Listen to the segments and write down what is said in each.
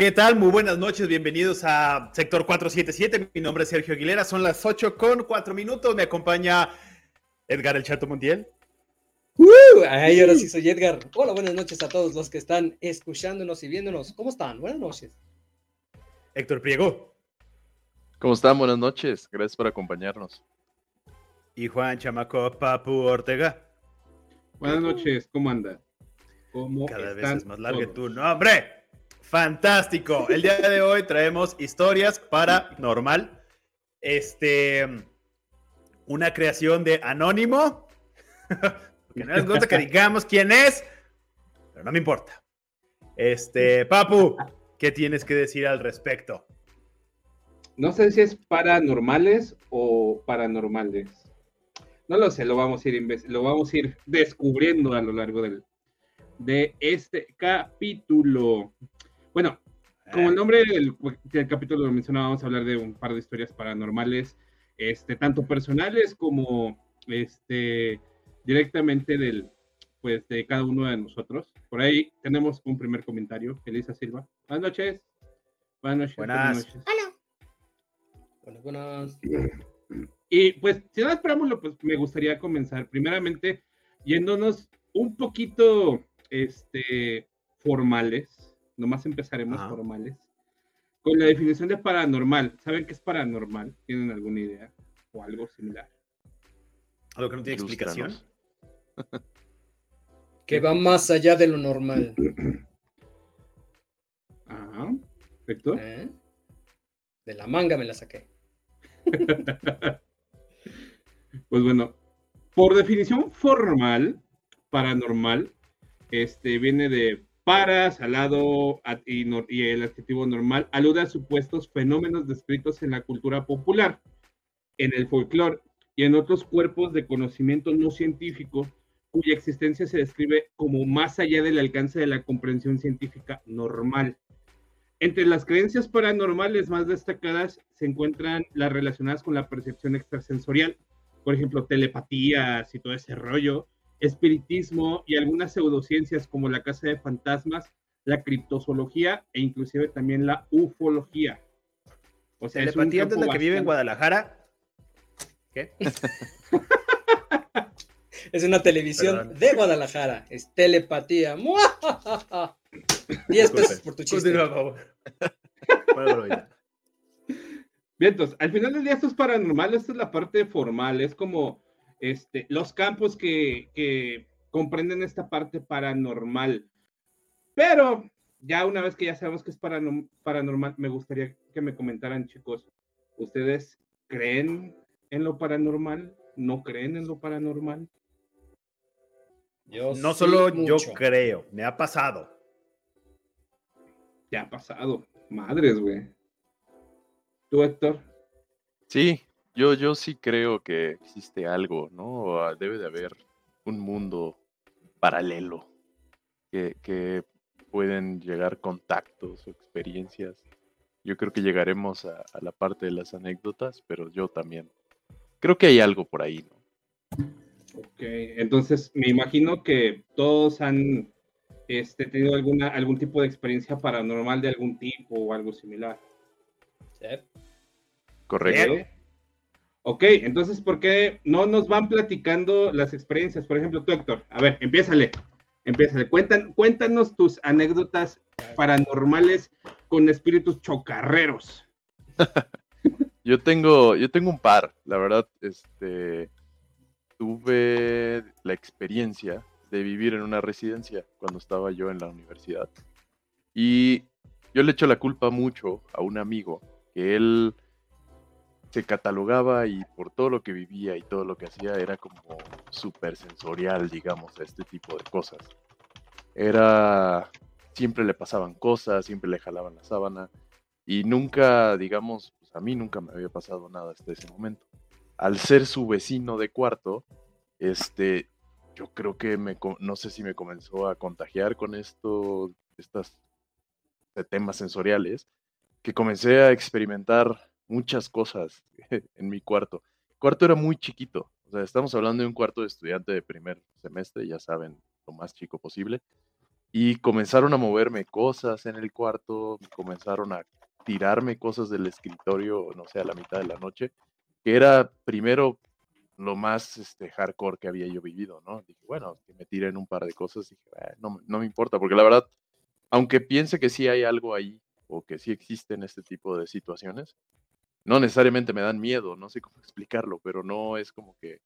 ¿Qué tal? Muy buenas noches, bienvenidos a Sector 477. Mi nombre es Sergio Aguilera, son las 8 con 4 minutos. Me acompaña Edgar El Chato Montiel. ¡Uh! Ay, ahora sí soy Edgar. Hola, buenas noches a todos los que están escuchándonos y viéndonos. ¿Cómo están? Buenas noches. Héctor Priego. ¿Cómo están? Buenas noches. Gracias por acompañarnos. Y Juan Chamaco Papu Ortega. Buenas noches, ¿cómo anda? ¿Cómo Cada vez es más largo tu nombre. Fantástico. El día de hoy traemos historias para normal. Este, una creación de Anónimo. Porque no les gusta que digamos quién es, pero no me importa. Este, Papu, ¿qué tienes que decir al respecto? No sé si es paranormales o paranormales. No lo sé, lo vamos a ir, lo vamos a ir descubriendo a lo largo del, de este capítulo. Bueno, como el nombre del, capítulo lo mencionaba, vamos a hablar de un par de historias paranormales, este, tanto personales como este, directamente del, pues, de cada uno de nosotros. Por ahí tenemos un primer comentario. Elisa Silva. Buenas noches. Buenas noches. Buenas, noches. Hola. Buenas, buenas. Y pues, si no esperamos, pues me gustaría comenzar primeramente yéndonos un poquito este, formales nomás empezaremos formales. Con la definición de paranormal, ¿saben qué es paranormal? ¿Tienen alguna idea? O algo similar. ¿Algo que no tiene explicación? que va más allá de lo normal. Ajá, perfecto. ¿Eh? De la manga me la saqué. pues bueno, por definición formal, paranormal, este viene de para, salado y, el adjetivo normal alude a supuestos fenómenos descritos en la cultura popular, en el folclore y en otros cuerpos de conocimiento no científico cuya existencia se describe como más allá del alcance de la comprensión científica normal. Entre las creencias paranormales más destacadas se encuentran las relacionadas con la percepción extrasensorial, por ejemplo, telepatías y todo ese rollo, espiritismo y algunas pseudociencias como la casa de fantasmas, la criptozoología e inclusive también la ufología. O sea, es un campo que vive en Guadalajara. ¿Qué? es una televisión de Guadalajara. Es telepatía. 10 pesos por tu chiste. Bien, entonces, al final del día esto es paranormal, esta es la parte formal, es como este, los campos que, comprenden esta parte paranormal. Pero ya una vez que ya sabemos que es paranormal, me gustaría que me comentaran, chicos, ¿ustedes creen en lo paranormal? ¿No creen en lo paranormal? Yo no solo yo creo, me ha pasado. te ha pasado. Madres, güey. ¿Tú, Héctor? Sí, yo, yo sí creo que existe algo, ¿no? Ah, debe de haber un mundo paralelo que, pueden llegar contactos o experiencias. Yo creo que llegaremos a, la parte de las anécdotas, pero yo también creo que hay algo por ahí, ¿no? Ok, entonces me imagino que todos han este, tenido alguna, algún tipo de experiencia paranormal de algún tipo o algo similar. ¿Sí? Correcto. Ok, entonces, ¿por qué no nos van platicando las experiencias? Por ejemplo, tú, Héctor, a ver, empiézale, empiézale. Cuéntanos tus anécdotas paranormales con espíritus chocarreros. yo tengo, yo tengo un par, la verdad, este, tuve la experiencia de vivir en una residencia cuando estaba yo en la universidad. Y yo le echo la culpa mucho a un amigo que él se catalogaba y por todo lo que vivía y todo lo que hacía era como súper sensorial, digamos, a este tipo de cosas. Era, siempre le pasaban cosas, siempre le jalaban la sábana y nunca, digamos, pues a mí nunca me había pasado nada hasta ese momento. Al ser su vecino de cuarto, este, yo creo que me, no sé si me comenzó a contagiar con esto, estas temas sensoriales, que comencé a experimentar muchas cosas en mi cuarto. El cuarto era muy chiquito, o sea, estamos hablando de un cuarto de estudiante de primer semestre, ya saben, lo más chico posible. y comenzaron a moverme cosas en el cuarto, comenzaron a tirarme cosas del escritorio, no sé, a la mitad de la noche, que era primero lo más este, hardcore que había yo vivido, ¿no? Dije, bueno, que me tiren un par de cosas, dije, no, no me importa, porque la verdad, aunque piense que sí hay algo ahí, o que sí existen este tipo de situaciones, no necesariamente me dan miedo, no sé cómo explicarlo, pero no es como que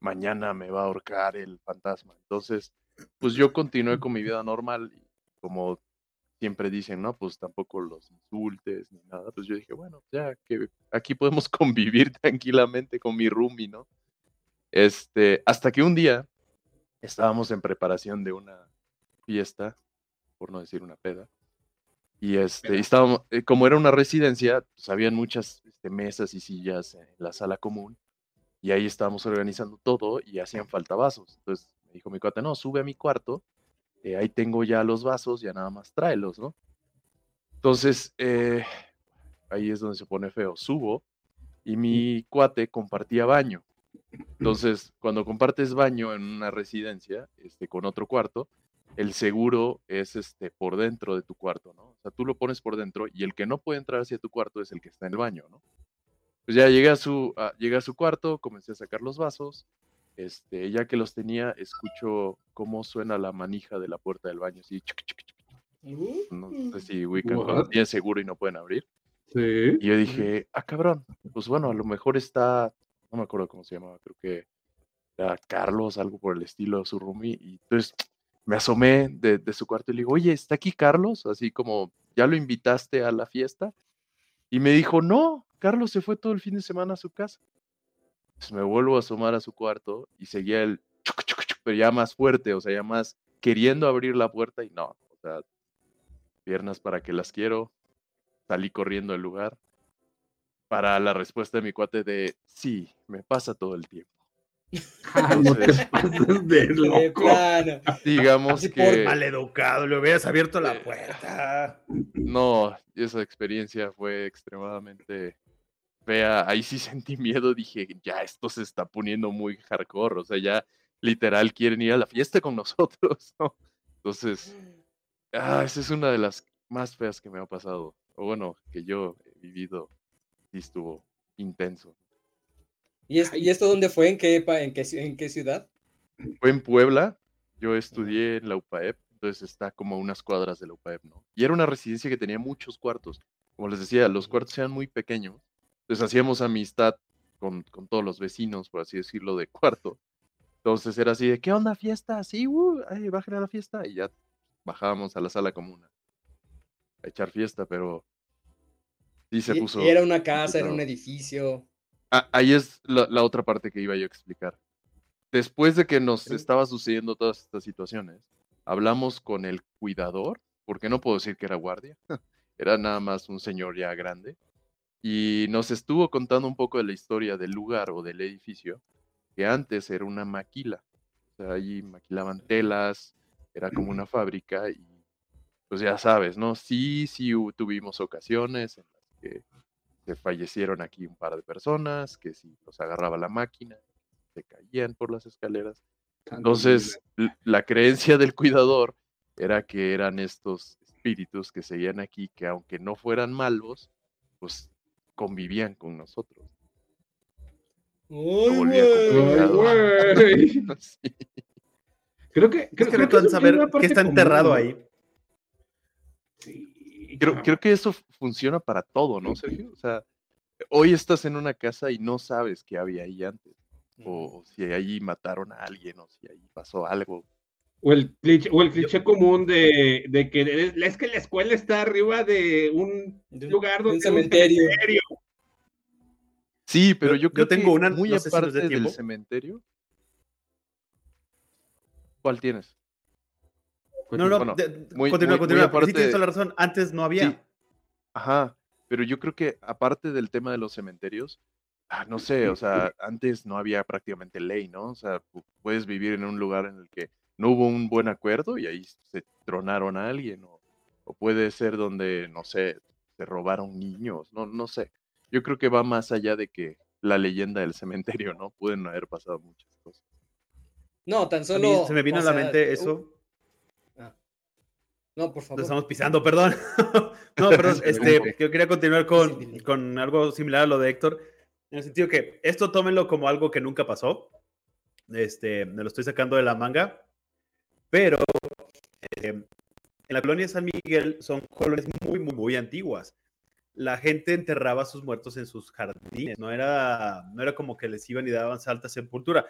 mañana me va a ahorcar el fantasma. Entonces, pues yo continué con mi vida normal y como siempre dicen, no, pues tampoco los insultes ni nada, pues yo dije, bueno, ya que aquí podemos convivir tranquilamente con mi roomie, ¿no? Este, hasta que un día estábamos en preparación de una fiesta, por no decir una peda, y este, estábamos, eh, como era una residencia, pues habían muchas este, mesas y sillas en la sala común, y ahí estábamos organizando todo y hacían falta vasos. Entonces me dijo mi cuate, no, sube a mi cuarto, eh, ahí tengo ya los vasos, ya nada más tráelos, ¿no? Entonces, eh, ahí es donde se pone feo. Subo y mi cuate compartía baño. Entonces, cuando compartes baño en una residencia este, con otro cuarto, el seguro es este, por dentro de tu cuarto, ¿no? O sea, tú lo pones por dentro y el que no puede entrar hacia tu cuarto es el que está en el baño, ¿no? Pues ya llegué a su, a, a su cuarto, comencé a sacar los vasos, este, ya que los tenía, escucho cómo suena la manija de la puerta del baño, así, no sé si ubican cuando tienen seguro y no pueden abrir. Sí. Y yo dije, ah, cabrón, pues bueno, a lo mejor está, no me acuerdo cómo se llamaba, creo que era Carlos, algo por el estilo, su roomie, y entonces me asomé de, su cuarto y le digo, oye, ¿está aquí Carlos? Así como, ¿ya lo invitaste a la fiesta? Y me dijo, no, Carlos se fue todo el fin de semana a su casa. Entonces me vuelvo a asomar a su cuarto y seguía el pero ya más fuerte, o sea, ya más queriendo abrir la puerta y no, o sea, piernas para que las quiero. Salí corriendo del lugar para la respuesta de mi cuate de sí, me pasa todo el tiempo. No te pases de loco. Digamos Así que. Por maleducado, le hubieras abierto la puerta. No, esa experiencia fue extremadamente fea. Ahí sí sentí miedo. Dije, ya esto se está poniendo muy hardcore. O sea, ya literal quieren ir a la fiesta con nosotros, ¿no? Entonces, ah, esa es una de las más feas que me ha pasado. O bueno, que yo he vivido. Y estuvo intenso. ¿Y, es, ¿Y, esto dónde fue? ¿En qué, en, qué, ¿En qué ciudad? Fue en Puebla. Yo estudié en la UPAEP, entonces está como a unas cuadras de la UPAEP, ¿no? Y era una residencia que tenía muchos cuartos. Como les decía, los cuartos eran muy pequeños. Entonces hacíamos amistad con, con todos los vecinos, por así decirlo, de cuarto. Entonces era así de, ¿qué onda fiesta? Sí, uh, ay, bajen a la fiesta. Y ya bajábamos a la sala común a echar fiesta, pero sí se puso. ¿Era una casa, era un edificio? Ah, ahí es la, la, otra parte que iba yo a explicar. Después de que nos estaba sucediendo todas estas situaciones, hablamos con el cuidador, porque no puedo decir que era guardia, era nada más un señor ya grande, y nos estuvo contando un poco de la historia del lugar o del edificio, que antes era una maquila. O sea, ahí maquilaban telas, era como una fábrica y pues ya sabes, ¿no? Sí, sí tuvimos ocasiones en las que se fallecieron aquí un par de personas, que si los agarraba la máquina, se caían por las escaleras. Entonces, la creencia del cuidador era que eran estos espíritus que seguían aquí, que aunque no fueran malos, pues convivían con nosotros. Uy, güey. sí. Creo que, creo, es que qué está enterrado ahí. Creo, creo que eso funciona para todo, ¿no, Sergio? O sea, hoy estás en una casa y no sabes qué había ahí antes. O si ahí mataron a alguien, o si ahí pasó algo. O el cliché, o el cliché común de, de, que es que la escuela está arriba de un lugar donde un cementerio. Un cementerio. Sí, pero yo, Yo- creo yo tengo que una, muy no si aparte del cementerio. ¿Cuál tienes? No, no, Bueno, de- muy- continúa, muy- continúa. muy porque sí tienes aparte- toda la razón. Antes no había. Sí. Ajá, pero yo creo que aparte del tema de los cementerios, ah, no sé, o sea, antes no había prácticamente ley, ¿no? O sea, pu- puedes vivir en un lugar en el que no hubo un buen acuerdo y ahí se tronaron a alguien, o, o puede ser donde, no sé, se robaron niños, no, no sé. Yo creo que va más allá de que la leyenda del cementerio, ¿no? Pueden haber pasado muchas cosas. No, tan A mí solo. se me vino a la sea, mente eso. No, por favor. estamos pisando, perdón. no, perdón, este, yo quería continuar con, con algo similar a lo de Héctor, en el sentido que esto tómenlo como algo que nunca pasó. Este, me lo estoy sacando de la manga, pero eh, en la colonia de San Miguel son colonias muy, muy, muy antiguas. La gente enterraba a sus muertos en sus jardines, no era, no era como que les iban y daban salta sepultura.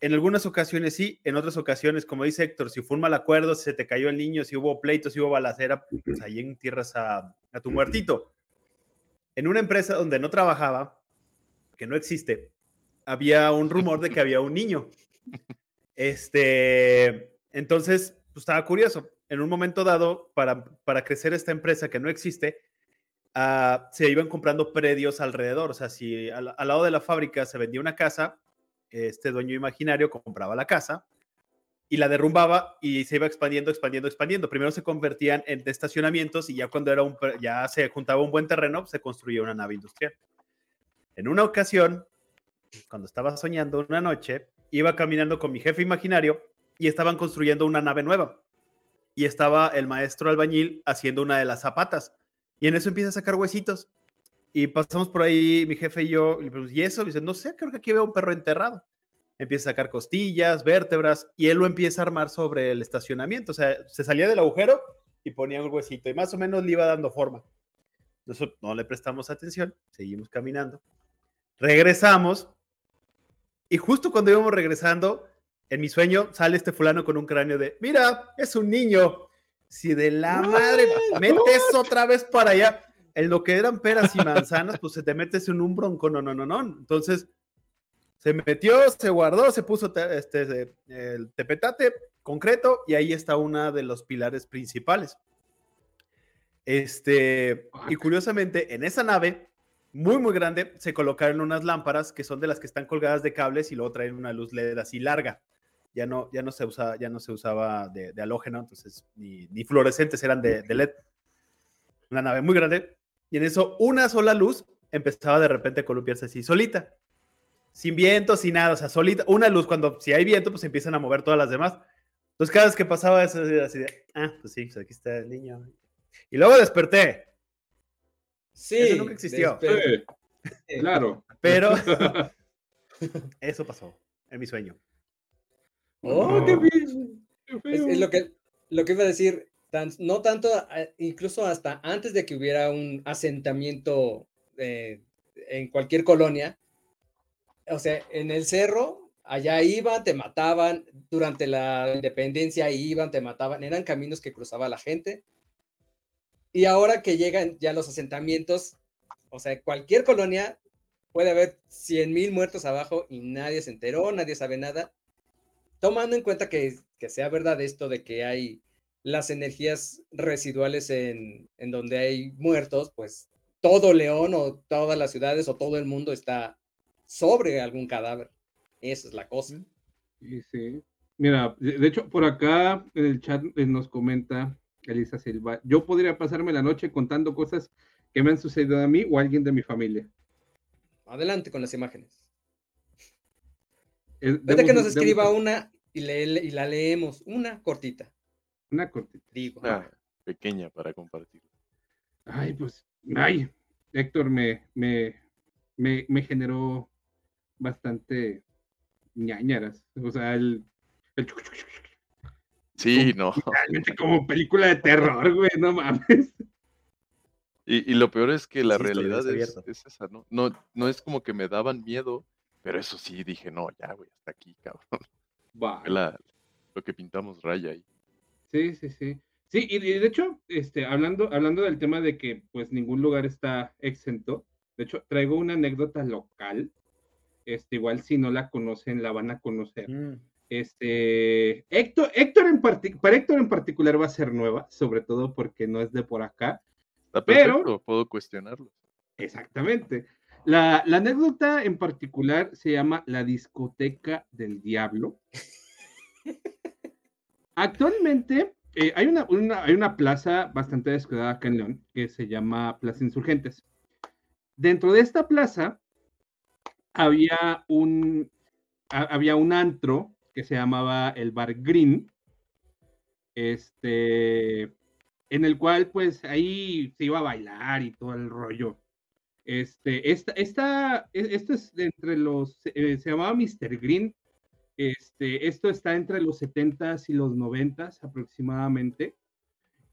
En algunas ocasiones sí, en otras ocasiones, como dice Héctor, si fue un mal acuerdo, si se te cayó el niño, si hubo pleitos, si hubo balacera, pues ahí entierras a, a tu muertito. En una empresa donde no trabajaba, que no existe, había un rumor de que había un niño. Este, entonces, pues estaba curioso. En un momento dado, para, para crecer esta empresa que no existe, uh, se iban comprando predios alrededor. O sea, si al, al, lado de la fábrica se vendía una casa, este dueño imaginario compraba la casa y la derrumbaba y se iba expandiendo, expandiendo, expandiendo. Primero se convertían en estacionamientos y ya cuando era un, ya se juntaba un buen terreno, se construía una nave industrial. En una ocasión, cuando estaba soñando una noche, iba caminando con mi jefe imaginario y estaban construyendo una nave nueva. Y estaba el maestro albañil haciendo una de las zapatas. Y en eso empieza a sacar huesitos. Y pasamos por ahí, mi jefe y yo, y, eso, y dice, no sé, creo que aquí veo un perro enterrado. Empieza a sacar costillas, vértebras, y él lo empieza a armar sobre el estacionamiento. O sea, se salía del agujero y ponía un huesito, y más o menos le iba dando forma. Nosotros no le prestamos atención, seguimos caminando. Regresamos, y justo cuando íbamos regresando, en mi sueño sale este fulano con un cráneo de, mira, es un niño. Si de la madre, metes otra vez para allá en lo que eran peras y manzanas, pues se te metes en un bronco, no, no, no, no. Entonces, se metió, se guardó, se puso este, el tepetate concreto y ahí está una de los pilares principales. Este, y curiosamente, en esa nave, muy, muy grande, se colocaron unas lámparas que son de las que están colgadas de cables y luego traen una luz LED así larga. Ya no, ya no, se, usa, ya no se usaba de, de halógeno, entonces ni, ni fluorescentes eran de, de LED. Una nave muy grande, y en eso, una sola luz empezaba de repente a columpiarse así, solita. Sin viento, sin nada, o sea, solita. Una luz, cuando si hay viento, pues empiezan a mover todas las demás. Entonces, cada vez que pasaba eso, así de, ah, pues sí, pues aquí está el niño. Y luego desperté. Sí. Eso nunca existió. Sí, claro. Pero eso pasó en mi sueño. Oh, qué, bien. Es, es, lo que lo que iba a decir no tanto, incluso hasta antes de que hubiera un asentamiento eh, en cualquier colonia, o sea, en el cerro, allá iban, te mataban, durante la independencia iban, te mataban, eran caminos que cruzaba la gente. Y ahora que llegan ya los asentamientos, o sea, cualquier colonia puede haber 100 mil muertos abajo y nadie se enteró, nadie sabe nada. Tomando en cuenta que, que sea verdad esto de que hay las energías residuales en, en, donde hay muertos, pues todo León o todas las ciudades o todo el mundo está sobre algún cadáver. Esa es la cosa. Sí, sí. Mira, de hecho, por acá en el chat eh, nos comenta Elisa Silva, yo podría pasarme la noche contando cosas que me han sucedido a mí o a alguien de mi familia. Adelante con las imágenes. Es, que nos escriba una y, le, y la leemos, una cortita. Una cortita. Digo. Ah, pequeña para compartir. Ay, pues, ay, Héctor me, me, me, me generó bastante ñañaras. O sea, el, el Sí, no. Realmente como película de terror, güey, no mames. Y, y lo peor es que la sí, realidad es, es, esa, ¿no? ¿no? No es como que me daban miedo, pero eso sí dije, no, ya, güey, hasta aquí, cabrón. Va. La, lo que pintamos raya ahí. Sí, sí, sí. Sí, y de hecho, este, hablando, hablando del tema de que pues ningún lugar está exento, de hecho, traigo una anécdota local. Este, igual si no la conocen, la van a conocer. Mm. Este, Héctor, Héctor en para Héctor en particular va a ser nueva, sobre todo porque no es de por acá. Está perfecto, pero puedo cuestionarlo. Exactamente. La, la anécdota en particular se llama La discoteca del diablo. Actualmente eh, hay, una, hay una plaza bastante descuidada acá en León que se llama Plaza Insurgentes. Dentro de esta plaza había un, había un antro que se llamaba el Bar Green. Este, en el cual pues ahí se iba a bailar y todo el rollo. Este, esta, e, esto es entre los, eh, se llamaba Mr. Green, este, esto está entre los 70s y los 90s aproximadamente.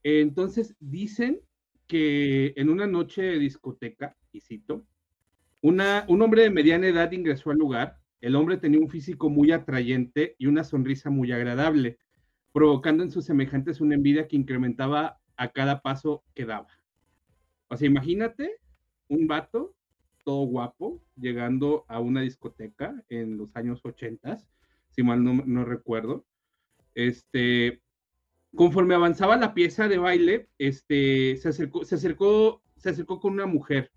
Entonces dicen que en una noche de discoteca, y cito, una, un hombre de mediana edad ingresó al lugar. El hombre tenía un físico muy atrayente y una sonrisa muy agradable, provocando en sus semejantes una envidia que incrementaba a cada paso que daba. O sea, imagínate un vato todo guapo llegando a una discoteca en los años 80, si mal no, recuerdo. Este, conforme avanzaba la pieza de baile, este, se acercó, se acercó, se acercó con una mujer,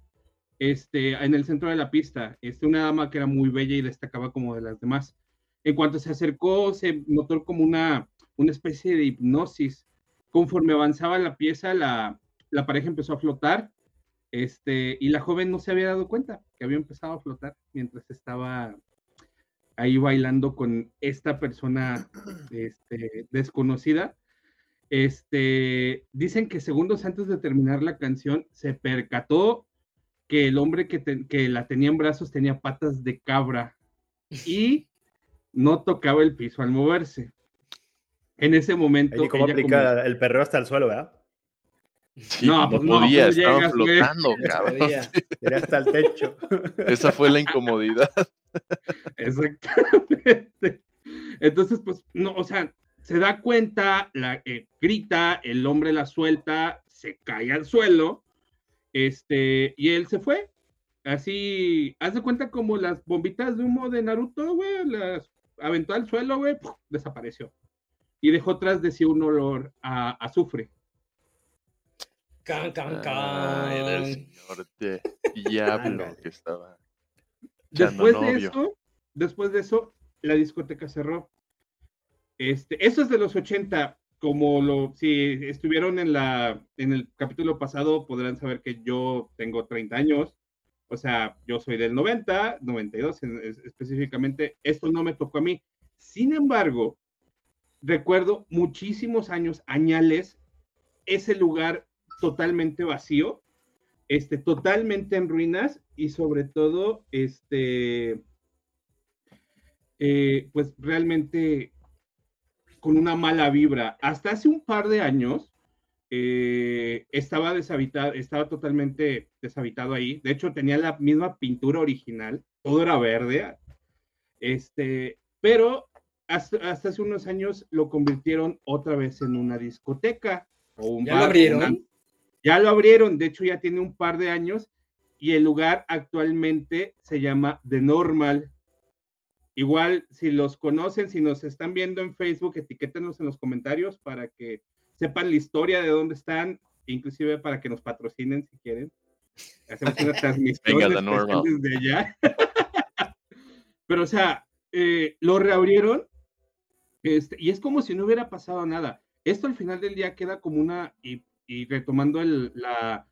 este, en el centro de la pista, este, una dama que era muy bella y destacaba como de las demás. En cuanto se acercó, se notó como una, una especie de hipnosis. Conforme avanzaba la pieza, la, la pareja empezó a flotar, este, y la joven no se había dado cuenta que había empezado a flotar mientras estaba ahí bailando con esta persona este, desconocida. Este, dicen que segundos antes de terminar la canción se percató que el hombre que, que la tenía en brazos tenía patas de cabra y no tocaba el piso al moverse. En ese momento. ¿Cómo aplica el perro hasta el suelo, verdad? no, pues no podía, estaban flotando, cabrón. Era hasta el techo. Esa fue la incomodidad. Exactamente. Entonces, pues, no, o sea, se da cuenta, la eh, grita, el hombre la suelta, se cae al suelo, este, y él se fue. Así, haz de cuenta como las bombitas de humo de Naruto, güey, las aventó al suelo, güey, desapareció. Y dejó tras de sí un olor a azufre. Can, can, can. Ah, era el señor de diablo que estaba. Después de eso, después de eso, la discoteca cerró. Este, eso es de los 80, como lo, si estuvieron en la, en el capítulo pasado, podrán saber que yo tengo 30 años, o sea, yo soy del 90, 92 específicamente, esto no me tocó a mí. Sin embargo, recuerdo muchísimos años, añales, ese lugar totalmente vacío, este, totalmente en ruinas y sobre todo, este, eh, pues realmente con una mala vibra. Hasta hace un par de años eh, estaba deshabitado, estaba totalmente deshabitado ahí. De hecho, tenía la misma pintura original, todo era verde. Este, pero hasta, hace unos años lo convirtieron otra vez en una discoteca. O un ¿Ya lo abrieron? Ya lo abrieron, de hecho ya tiene un par de años y el lugar actualmente se llama The Normal Igual, si los conocen, si nos están viendo en Facebook, etiquétenos en los comentarios para que sepan la historia de dónde están, inclusive para que nos patrocinen si quieren. Hacemos una transmisión desde allá. Pero, o sea, eh, lo reabrieron este, y es como si no hubiera pasado nada. Esto al final del día queda como una, y, retomando la,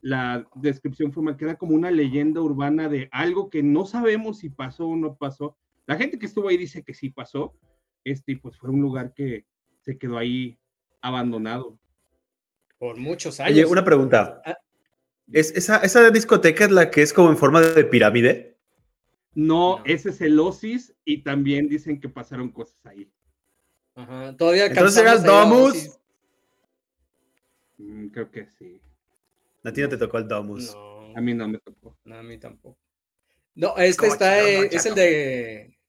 la descripción formal, queda como una leyenda urbana de algo que no sabemos si pasó o no pasó, la gente que estuvo ahí dice que sí pasó, este, pues fue un lugar que se quedó ahí abandonado. Por muchos años. Oye, una pregunta. Ah. ¿Es, esa, discoteca es la que es como en forma de pirámide? No, ese es el Osis y también dicen que pasaron cosas ahí. Ajá, todavía Entonces era el Domus. Mm, creo que sí. A ti no te tocó el Domus. A mí no me tocó. No, a mí tampoco. No, este está, es el de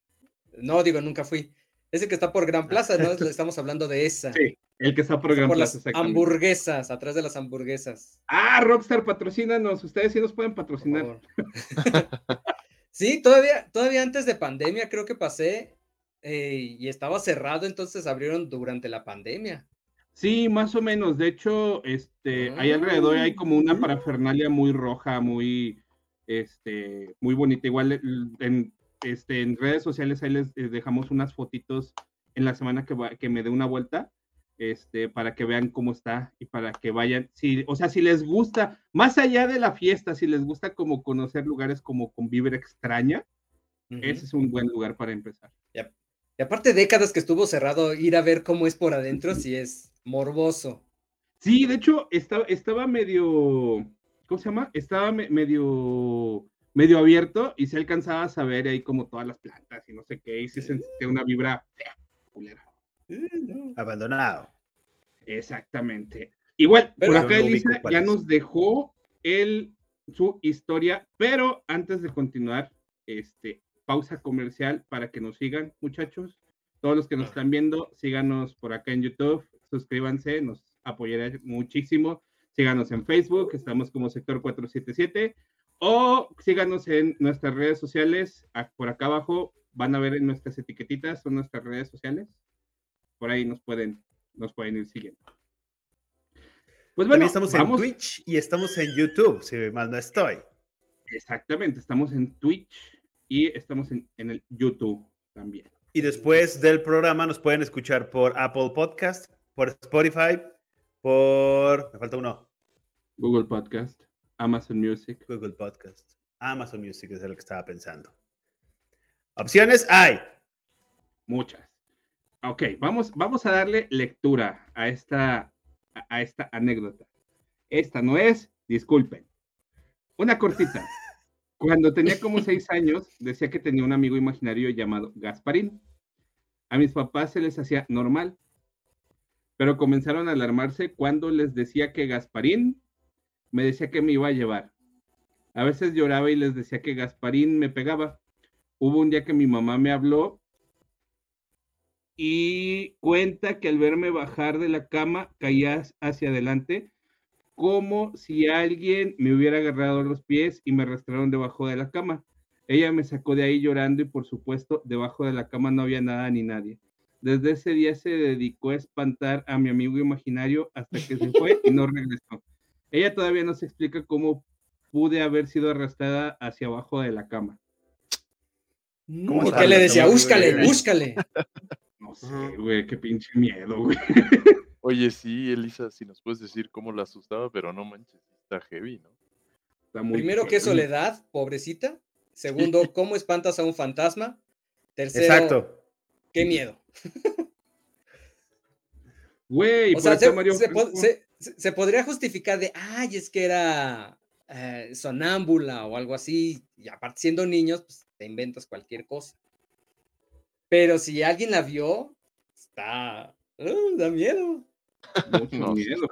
no, digo, nunca fui. Ese que está por Gran Plaza, ¿no? Estamos hablando de esa. Sí, el que está por Gran Plaza. Las hamburguesas, atrás de las hamburguesas. Ah, Rockstar, patrocínanos. Ustedes sí nos pueden patrocinar. sí, todavía, todavía antes de pandemia creo que pasé eh, y estaba cerrado, entonces abrieron durante la pandemia. Sí, más o menos. De hecho, este, ahí alrededor hay como una ah. parafernalia muy roja, muy, este, muy bonita. Igual en, este, en redes sociales ahí les, dejamos unas fotitos en la semana que, que me dé una vuelta, este, para que vean cómo está y para que vayan, si, o sea, si les gusta, más allá de la fiesta, si les gusta como conocer lugares como con vibra extraña, ese es un buen lugar para empezar. Y aparte décadas que estuvo cerrado, ir a ver cómo es por adentro, si es morboso. Sí, de hecho, estaba, estaba medio, ¿cómo se llama? Estaba medio, medio abierto y se alcanzaba a saber ahí como todas las plantas y no sé qué, y se sentía una vibra fea, culera. Abandonado. Exactamente. Igual, por acá Elisa ya nos dejó el, su historia, pero antes de continuar, este, pausa comercial para que nos sigan, muchachos. Todos los que nos están viendo, síganos por acá en YouTube, suscríbanse, nos apoyará muchísimo. Síganos en Facebook, estamos como Sector 477, o síganos en nuestras redes sociales. Por acá abajo van a ver en nuestras etiquetitas, son nuestras redes sociales. Por ahí nos pueden, nos pueden ir siguiendo. Pues bueno, estamos en Twitch y estamos en YouTube, si mal no estoy. Exactamente, estamos en Twitch y estamos en, en el YouTube también. Y después del programa nos pueden escuchar por Apple Podcast, por Spotify, por... Me falta uno. Google Podcast, Amazon Music. Google Podcast. Amazon Music es lo que estaba pensando. Opciones hay. Muchas. Ok, vamos, vamos a darle lectura a esta, a esta anécdota. Esta no es, disculpen. Una cortita. Cuando tenía como seis años, decía que tenía un amigo imaginario llamado Gasparín. A mis papás se les hacía normal, pero comenzaron a alarmarse cuando les decía que Gasparín me decía que me iba a llevar. A veces lloraba y les decía que Gasparín me pegaba. Hubo un día que mi mamá me habló y cuenta que al verme bajar de la cama caía hacia adelante como si alguien me hubiera agarrado los pies y me arrastraron debajo de la cama. Ella me sacó de ahí llorando y por supuesto debajo de la cama no había nada ni nadie. Desde ese día se dedicó a espantar a mi amigo imaginario hasta que se fue y no regresó. Ella todavía no se explica cómo pude haber sido arrastrada hacia abajo de la cama. ¿Cómo qué le decía? Búscale, búscale. No sé, güey, qué pinche miedo, güey. Oye, sí, Elisa, si nos puedes decir cómo la asustaba, pero no manches, está heavy, ¿no? Primero, qué soledad, pobrecita. Segundo, cómo espantas a un fantasma. Tercero, Exacto. qué miedo. Güey, o sea, se, podría justificar de, ay, es que era eh, sonámbula o algo así, y aparte siendo niños, pues te inventas cualquier cosa. Pero si alguien la vio, está, uh, da miedo. Mucho miedo,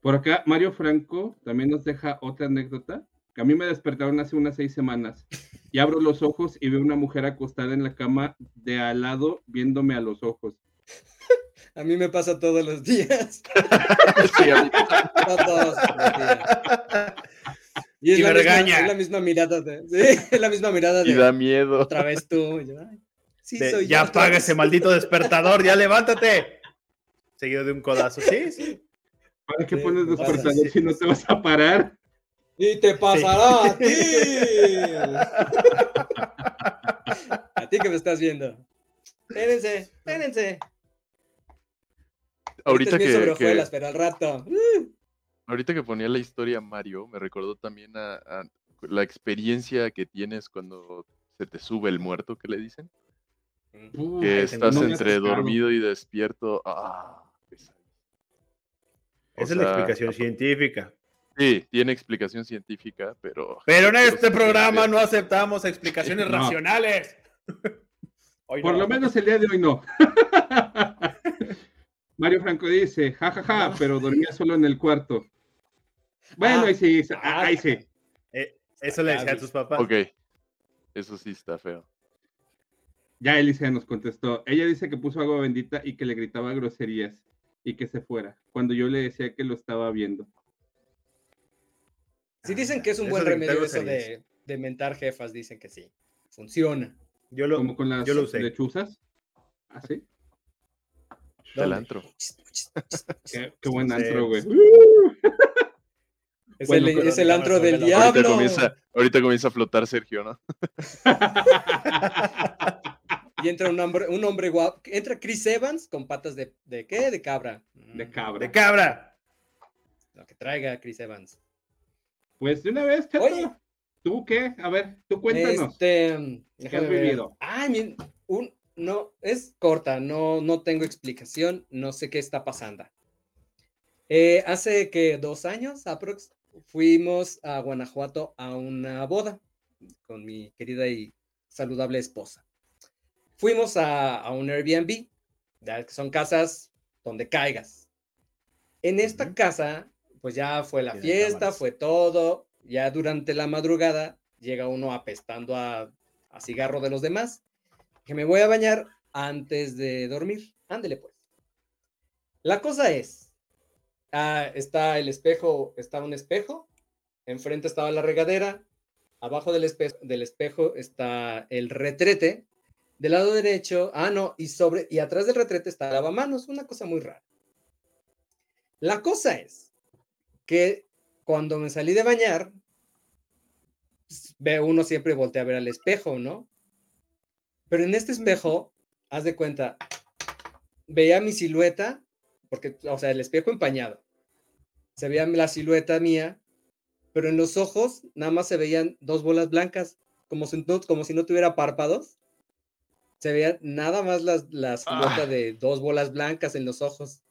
Por acá, Mario Franco también nos deja otra anécdota. Que a mí me despertaron hace unas seis semanas y abro los ojos y veo una mujer acostada en la cama de al lado viéndome a los ojos. A mí me pasa todos los días. Y es, la Misma, es la misma mirada de, sí, es la misma mirada de. Y da miedo. Otra vez tú. ya apaga ese maldito despertador, ya levántate. Seguido de un codazo. Sí, sí. ¿Para qué pones despertador si no te vas a parar? Y te pasará a ti. a ti que me estás viendo. Espérense, espérense. Ahorita que, pero al rato. Ahorita que ponía la historia Mario, me recordó también a, la experiencia que tienes cuando se te sube el muerto, que le dicen. Que estás entre dormido y despierto. Ah, Esa es la explicación científica. Sí, tiene explicación científica, pero. Pero en este programa no aceptamos explicaciones racionales. Por lo menos el día de hoy no. Mario Franco dice, jajaja, pero dormía solo en el cuarto. Bueno, ah, ahí sí, ah, ahí sí. Eh, eso le decía a tus papás. Ok, eso sí está feo. Ya Elisa nos contestó. Ella dice que puso agua bendita y que le gritaba groserías y que se fuera, cuando yo le decía que lo estaba viendo. Sí dicen que es un buen remedio eso de, de, mentar jefas, dicen que sí. Funciona. Yo lo, Como con las yo lo lechuzas. ¿Ah, sí? El antro. qué, buen antro, güey. Es, el, antro del diablo. Ahorita comienza, a flotar Sergio, ¿no? y entra un hombre, un hombre guapo. Entra Chris Evans con patas de, de qué? De cabra. De cabra. De cabra. Lo que traiga Chris Evans. Pues de una vez, Chato. ¿Tú qué? A ver, tú cuéntanos. Este, ¿Qué has vivido? Ay, un, no, es corta, no, no tengo explicación, no sé qué está pasando. Eh, hace que dos años, aprox, fuimos a Guanajuato a una boda con mi querida y saludable esposa. Fuimos a, un Airbnb, que son casas donde caigas. En esta casa, pues ya fue la fiesta, fue todo. Ya durante la madrugada llega uno apestando a, a cigarro de los demás. Que me voy a bañar antes de dormir. Ándele pues. La cosa es, ah, está el espejo, está un espejo, enfrente estaba la regadera, abajo del, del espejo está el retrete, del lado derecho, ah, no, y sobre, y atrás del retrete está el lavamanos, una cosa muy rara. La cosa es que cuando me salí de bañar, pues, ve uno siempre voltea a ver al espejo, ¿no? Pero en este espejo, haz de cuenta, veía mi silueta, porque, o sea, el espejo empañado. Se veía la silueta mía, pero en los ojos nada más se veían dos bolas blancas, como si no, como si no tuviera párpados. Se veía nada más la, la silueta ah. de dos bolas blancas en los ojos.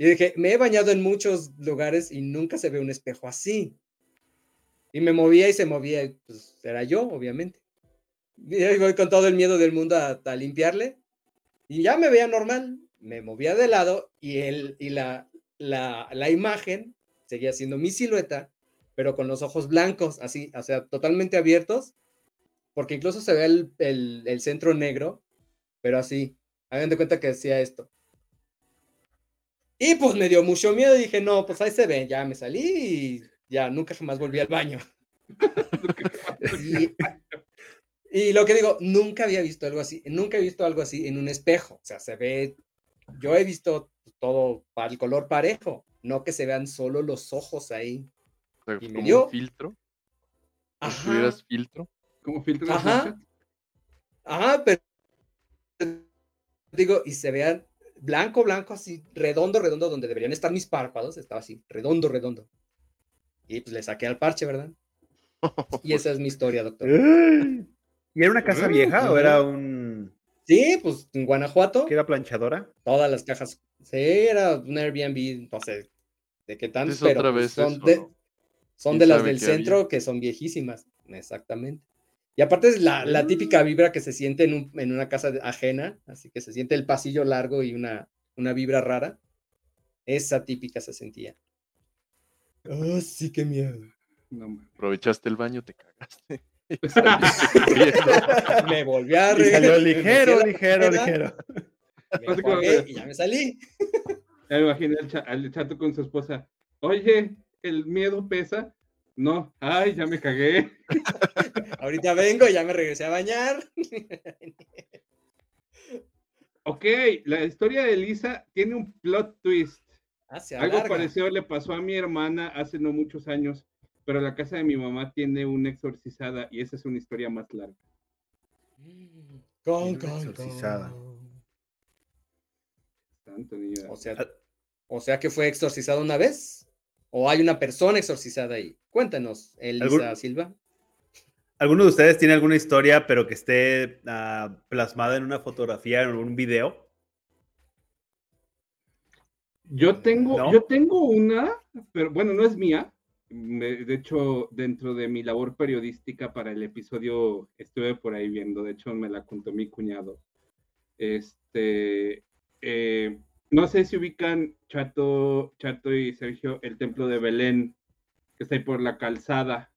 Y dije, me he bañado en muchos lugares y nunca se ve un espejo así. Y me movía y se movía, pues era yo, obviamente. Y voy con todo el miedo del mundo a, limpiarle. Y ya me veía normal. Me movía de lado y, él, y la, la, la imagen seguía siendo mi silueta, pero con los ojos blancos, así, o sea, totalmente abiertos, porque incluso se ve el, el, el centro negro, pero así. Hagan de cuenta que decía esto. Y pues me dio mucho miedo y dije, no, pues ahí se ve, ya me salí y ya nunca jamás volví al baño. y, lo que digo, nunca había visto algo así, nunca he visto algo así en un espejo. O sea, se ve, yo he visto todo para el color parejo, no que se vean solo los ojos ahí. y me dio... un filtro. Ajá. filtro? ¿Como filtro? Ajá. Ajá, pero digo, y se vean blanco, blanco, así, redondo, redondo, donde deberían estar mis párpados, estaba así, redondo, redondo. Y pues le saqué al parche, ¿verdad? Y esa es mi historia, doctor. ¿Y era una casa vieja o era un...? Sí, pues en Guanajuato. ¿Que era planchadora? Todas las cajas. Sí, era un Airbnb, no sé de qué tanto, pero pues, son, de, son de las del centro que son viejísimas, exactamente. Y aparte es la, la típica vibra que se siente en, un, en, una casa ajena, así que se siente el pasillo largo y una, una vibra rara. Esa típica se sentía. Oh, sí, qué miedo. Aprovechaste el baño, te cagaste. me volví a reír. Salió ligero, ligero, ligero. y ya me salí. Ya me imaginé al, chato con su esposa. Oye, ¿el miedo pesa? No, ay, ya me cagué. Ahorita vengo, ya me regresé a bañar. ok, la historia de Elisa tiene un plot twist. Ah, Algo parecido le pasó a mi hermana hace no muchos años, pero la casa de mi mamá tiene una exorcizada y esa es una historia más larga. Con, exorcizada. o, sea, o sea que fue exorcizada una vez. ¿O hay una persona exorcizada ahí? Cuéntanos, Elisa Silva. ¿Alguno de ustedes tiene alguna historia, pero que esté ah, plasmada en una fotografía, en un video? Yo tengo, yo tengo una, pero bueno, no es mía. de hecho, dentro de mi labor periodística para el episodio estuve por ahí viendo, de hecho me la contó mi cuñado. Este, eh, no sé si ubican Chato, Chato y Sergio el templo de Belén, que está ahí por la calzada.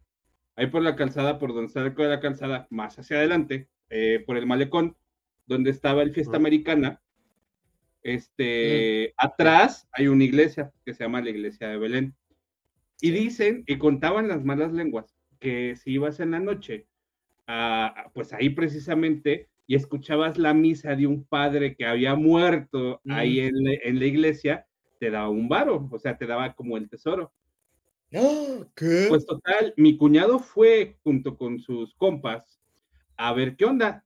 Ahí por la calzada, por donde está el de la calzada, más hacia adelante, eh, por el malecón, donde estaba el fiesta americana este, atrás hay una iglesia que se llama la iglesia de Belén. Y dicen, y contaban las malas lenguas, que si ibas en la noche, pues ahí precisamente, y escuchabas la misa de un padre que había muerto ahí en, en, la iglesia, te daba un varo, o sea, te daba como el tesoro. ¡Ah! ¿Qué? Pues total, mi cuñado fue junto con sus compas a ver qué onda.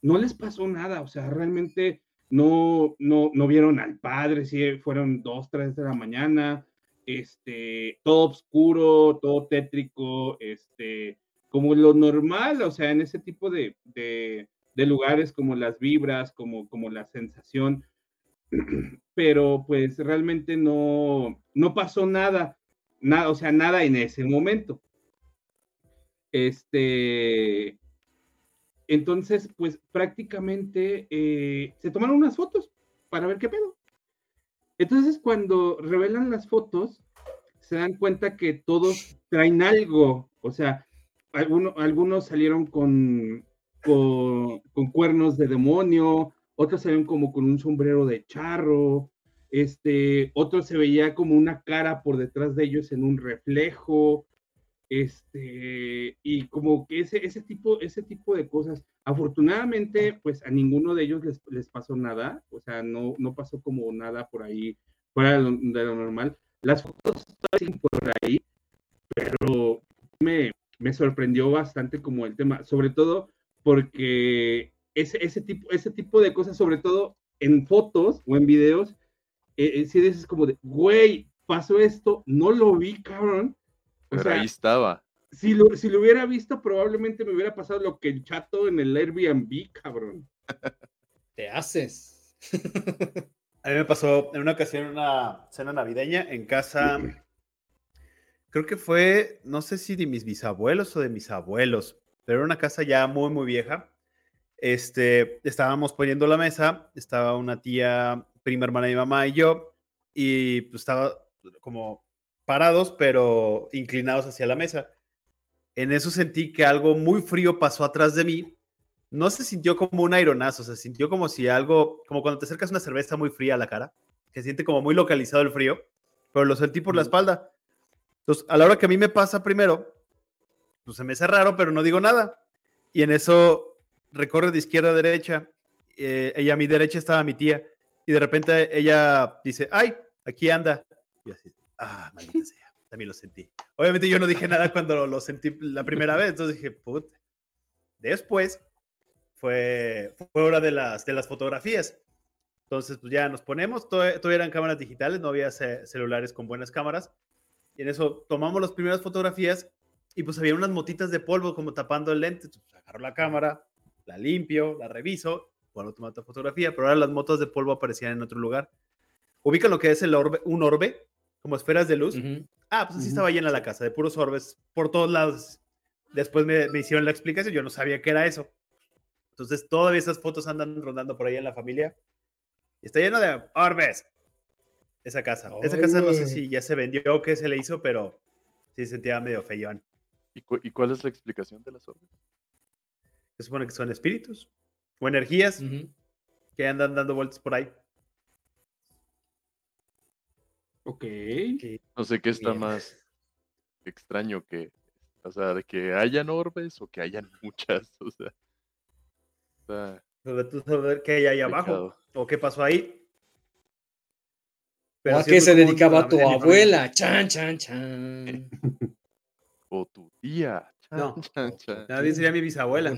No les pasó nada, o sea, realmente no, no, no vieron al padre, sí, fueron dos, tres de la mañana, este, todo oscuro, todo tétrico, este, como lo normal, o sea, en ese tipo de, de, lugares como las vibras, como, como la sensación, pero pues realmente no, no pasó nada, nada, o sea, nada en ese momento. Este, entonces, pues prácticamente eh, se tomaron unas fotos para ver qué pedo. Entonces, cuando revelan las fotos, se dan cuenta que todos traen algo, o sea, algunos salieron con, con, cuernos de demonio, otros salieron como con un sombrero de charro, este, otros se veía como una cara por detrás de ellos en un reflejo, este, y como que ese, ese, tipo, ese tipo de cosas. Afortunadamente, pues a ninguno de ellos les, les pasó nada, o sea, no, no pasó como nada por ahí fuera de lo, normal. Las fotos están por ahí, pero me, me sorprendió bastante como el tema, sobre todo porque ese, ese, tipo, ese tipo de cosas, sobre todo en fotos o en videos, eh, eh si dices como de, güey, pasó esto, no lo vi, cabrón. Pero ahí estaba. Si lo, si lo hubiera visto, probablemente me hubiera pasado lo que el chato en el Airbnb, cabrón. Te haces. A mí me pasó en una ocasión una cena navideña en casa. Creo que fue, no sé si de mis bisabuelos o de mis abuelos, pero era una casa ya muy, muy vieja. Este, estábamos poniendo la mesa, estaba una tía, prima hermana de mi mamá y yo, y pues estaba como parados, pero inclinados hacia la mesa. En eso sentí que algo muy frío pasó atrás de mí. No se sintió como un aeronazo, se sintió como si algo, como cuando te acercas una cerveza muy fría a la cara, que siente como muy localizado el frío, pero lo sentí por la espalda. Entonces, a la hora que a mí me pasa primero, pues se me hace raro, pero no digo nada. Y en eso recorre de izquierda a derecha. Eh, ella a mi derecha estaba mi tía. Y de repente ella dice, ay, aquí anda. Y así, ah, maldita sea. También lo sentí. Obviamente yo no dije nada cuando lo, sentí la primera vez. Entonces dije, put. Después fue, fue hora de las, de las fotografías. Entonces, pues ya nos ponemos. Todavía, eran cámaras digitales, no había celulares con buenas cámaras. Y en eso tomamos las primeras fotografías y pues había unas motitas de polvo como tapando el lente. Entonces, agarro la cámara, la limpio, la reviso, bueno, tomo otra fotografía, pero ahora las motas de polvo aparecían en otro lugar. Ubican lo que es el orbe, un orbe, como esferas de luz. Ah, pues así estaba llena la casa, de puros orbes por todos lados. Después me, me, hicieron la explicación, yo no sabía qué era eso. Entonces, todavía esas fotos andan rondando por ahí en la familia. está lleno de orbes. Esa casa. Esa casa no sé si ya se vendió o qué se le hizo, pero sí sentía medio feyón. ¿Y, cuál es la explicación de las orbes? Se supone que son espíritus o energías que andan dando vueltas por ahí. Ok. No sé qué está más extraño que, o sea, de que hayan orbes o que hayan muchas, o sea. Sobre tú saber qué hay ahí abajo o qué pasó ahí. Pero ¿A qué se dedicaba tu abuela? Chan, chan, chan. o tu tía. no, nadie sería mi bisabuela.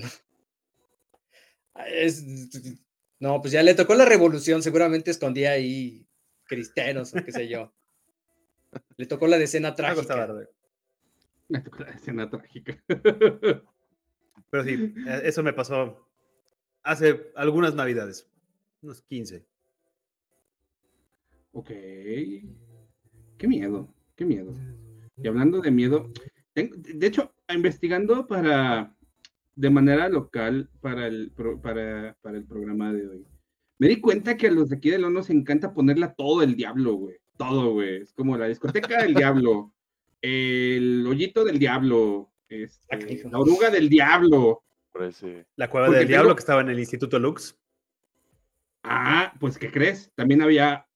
No, pues ya le tocó la revolución, seguramente escondía ahí cristianos o qué sé yo. Le tocó la decena trágica. Le tocó la decena trágica. Pero sí, e, eso me pasó hace algunas navidades, unos 15. Ok. Qué miedo, qué miedo. Y hablando de miedo, de hecho, investigando para de manera local para el, para, para el programa de hoy, me di cuenta que a los de aquí de León nos encanta ponerla todo el diablo, güey. Todo, güey. Es como la discoteca del diablo, el hoyito del diablo, este, la oruga del diablo. La cueva del diablo que estaba en el Instituto Lux. Ah, pues ¿qué crees? También había,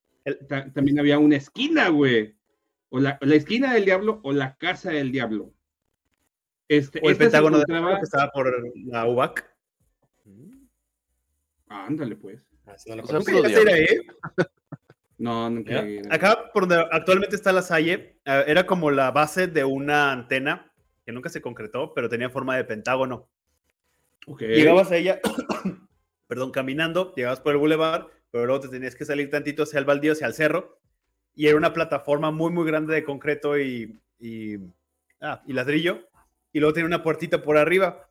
también había una esquina, güey. O la, esquina del diablo o la casa del diablo. Este, o el Pentágono que estaba por la UBAC. ándale, pues. Ah, no, ir ahí? no, nunca. Acá, por donde actualmente está la Salle, eh, era como la base de una antena que nunca se concretó, pero tenía forma de pentágono. Llegabas a ella, perdón, caminando, llegabas por el bulevar, pero luego te tenías que salir tantito hacia el baldío, hacia el cerro, y era una plataforma muy, muy grande de concreto y, ah, y, ladrillo. Y luego tenía una puertita por arriba.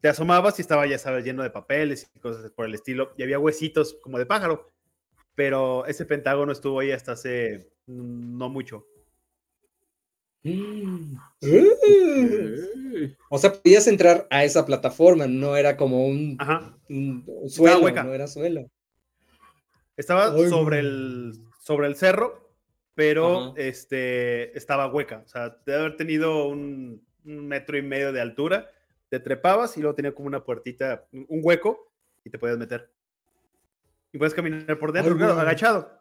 Te asomabas y estaba, ya sabes, lleno de papeles y cosas por el estilo. Y había huesitos como de pájaro. pero ese pentágono estuvo ahí hasta hace no mucho. Mm. O sea, podías entrar a esa plataforma, no era como un, suelo, no era suelo. Estaba sobre el, sobre el cerro, pero este, estaba hueca. O sea, debe haber tenido un, metro y medio de altura. Te trepabas y luego tenía como una puertita, un hueco, y te podías meter. Y puedes caminar por dentro, agachado.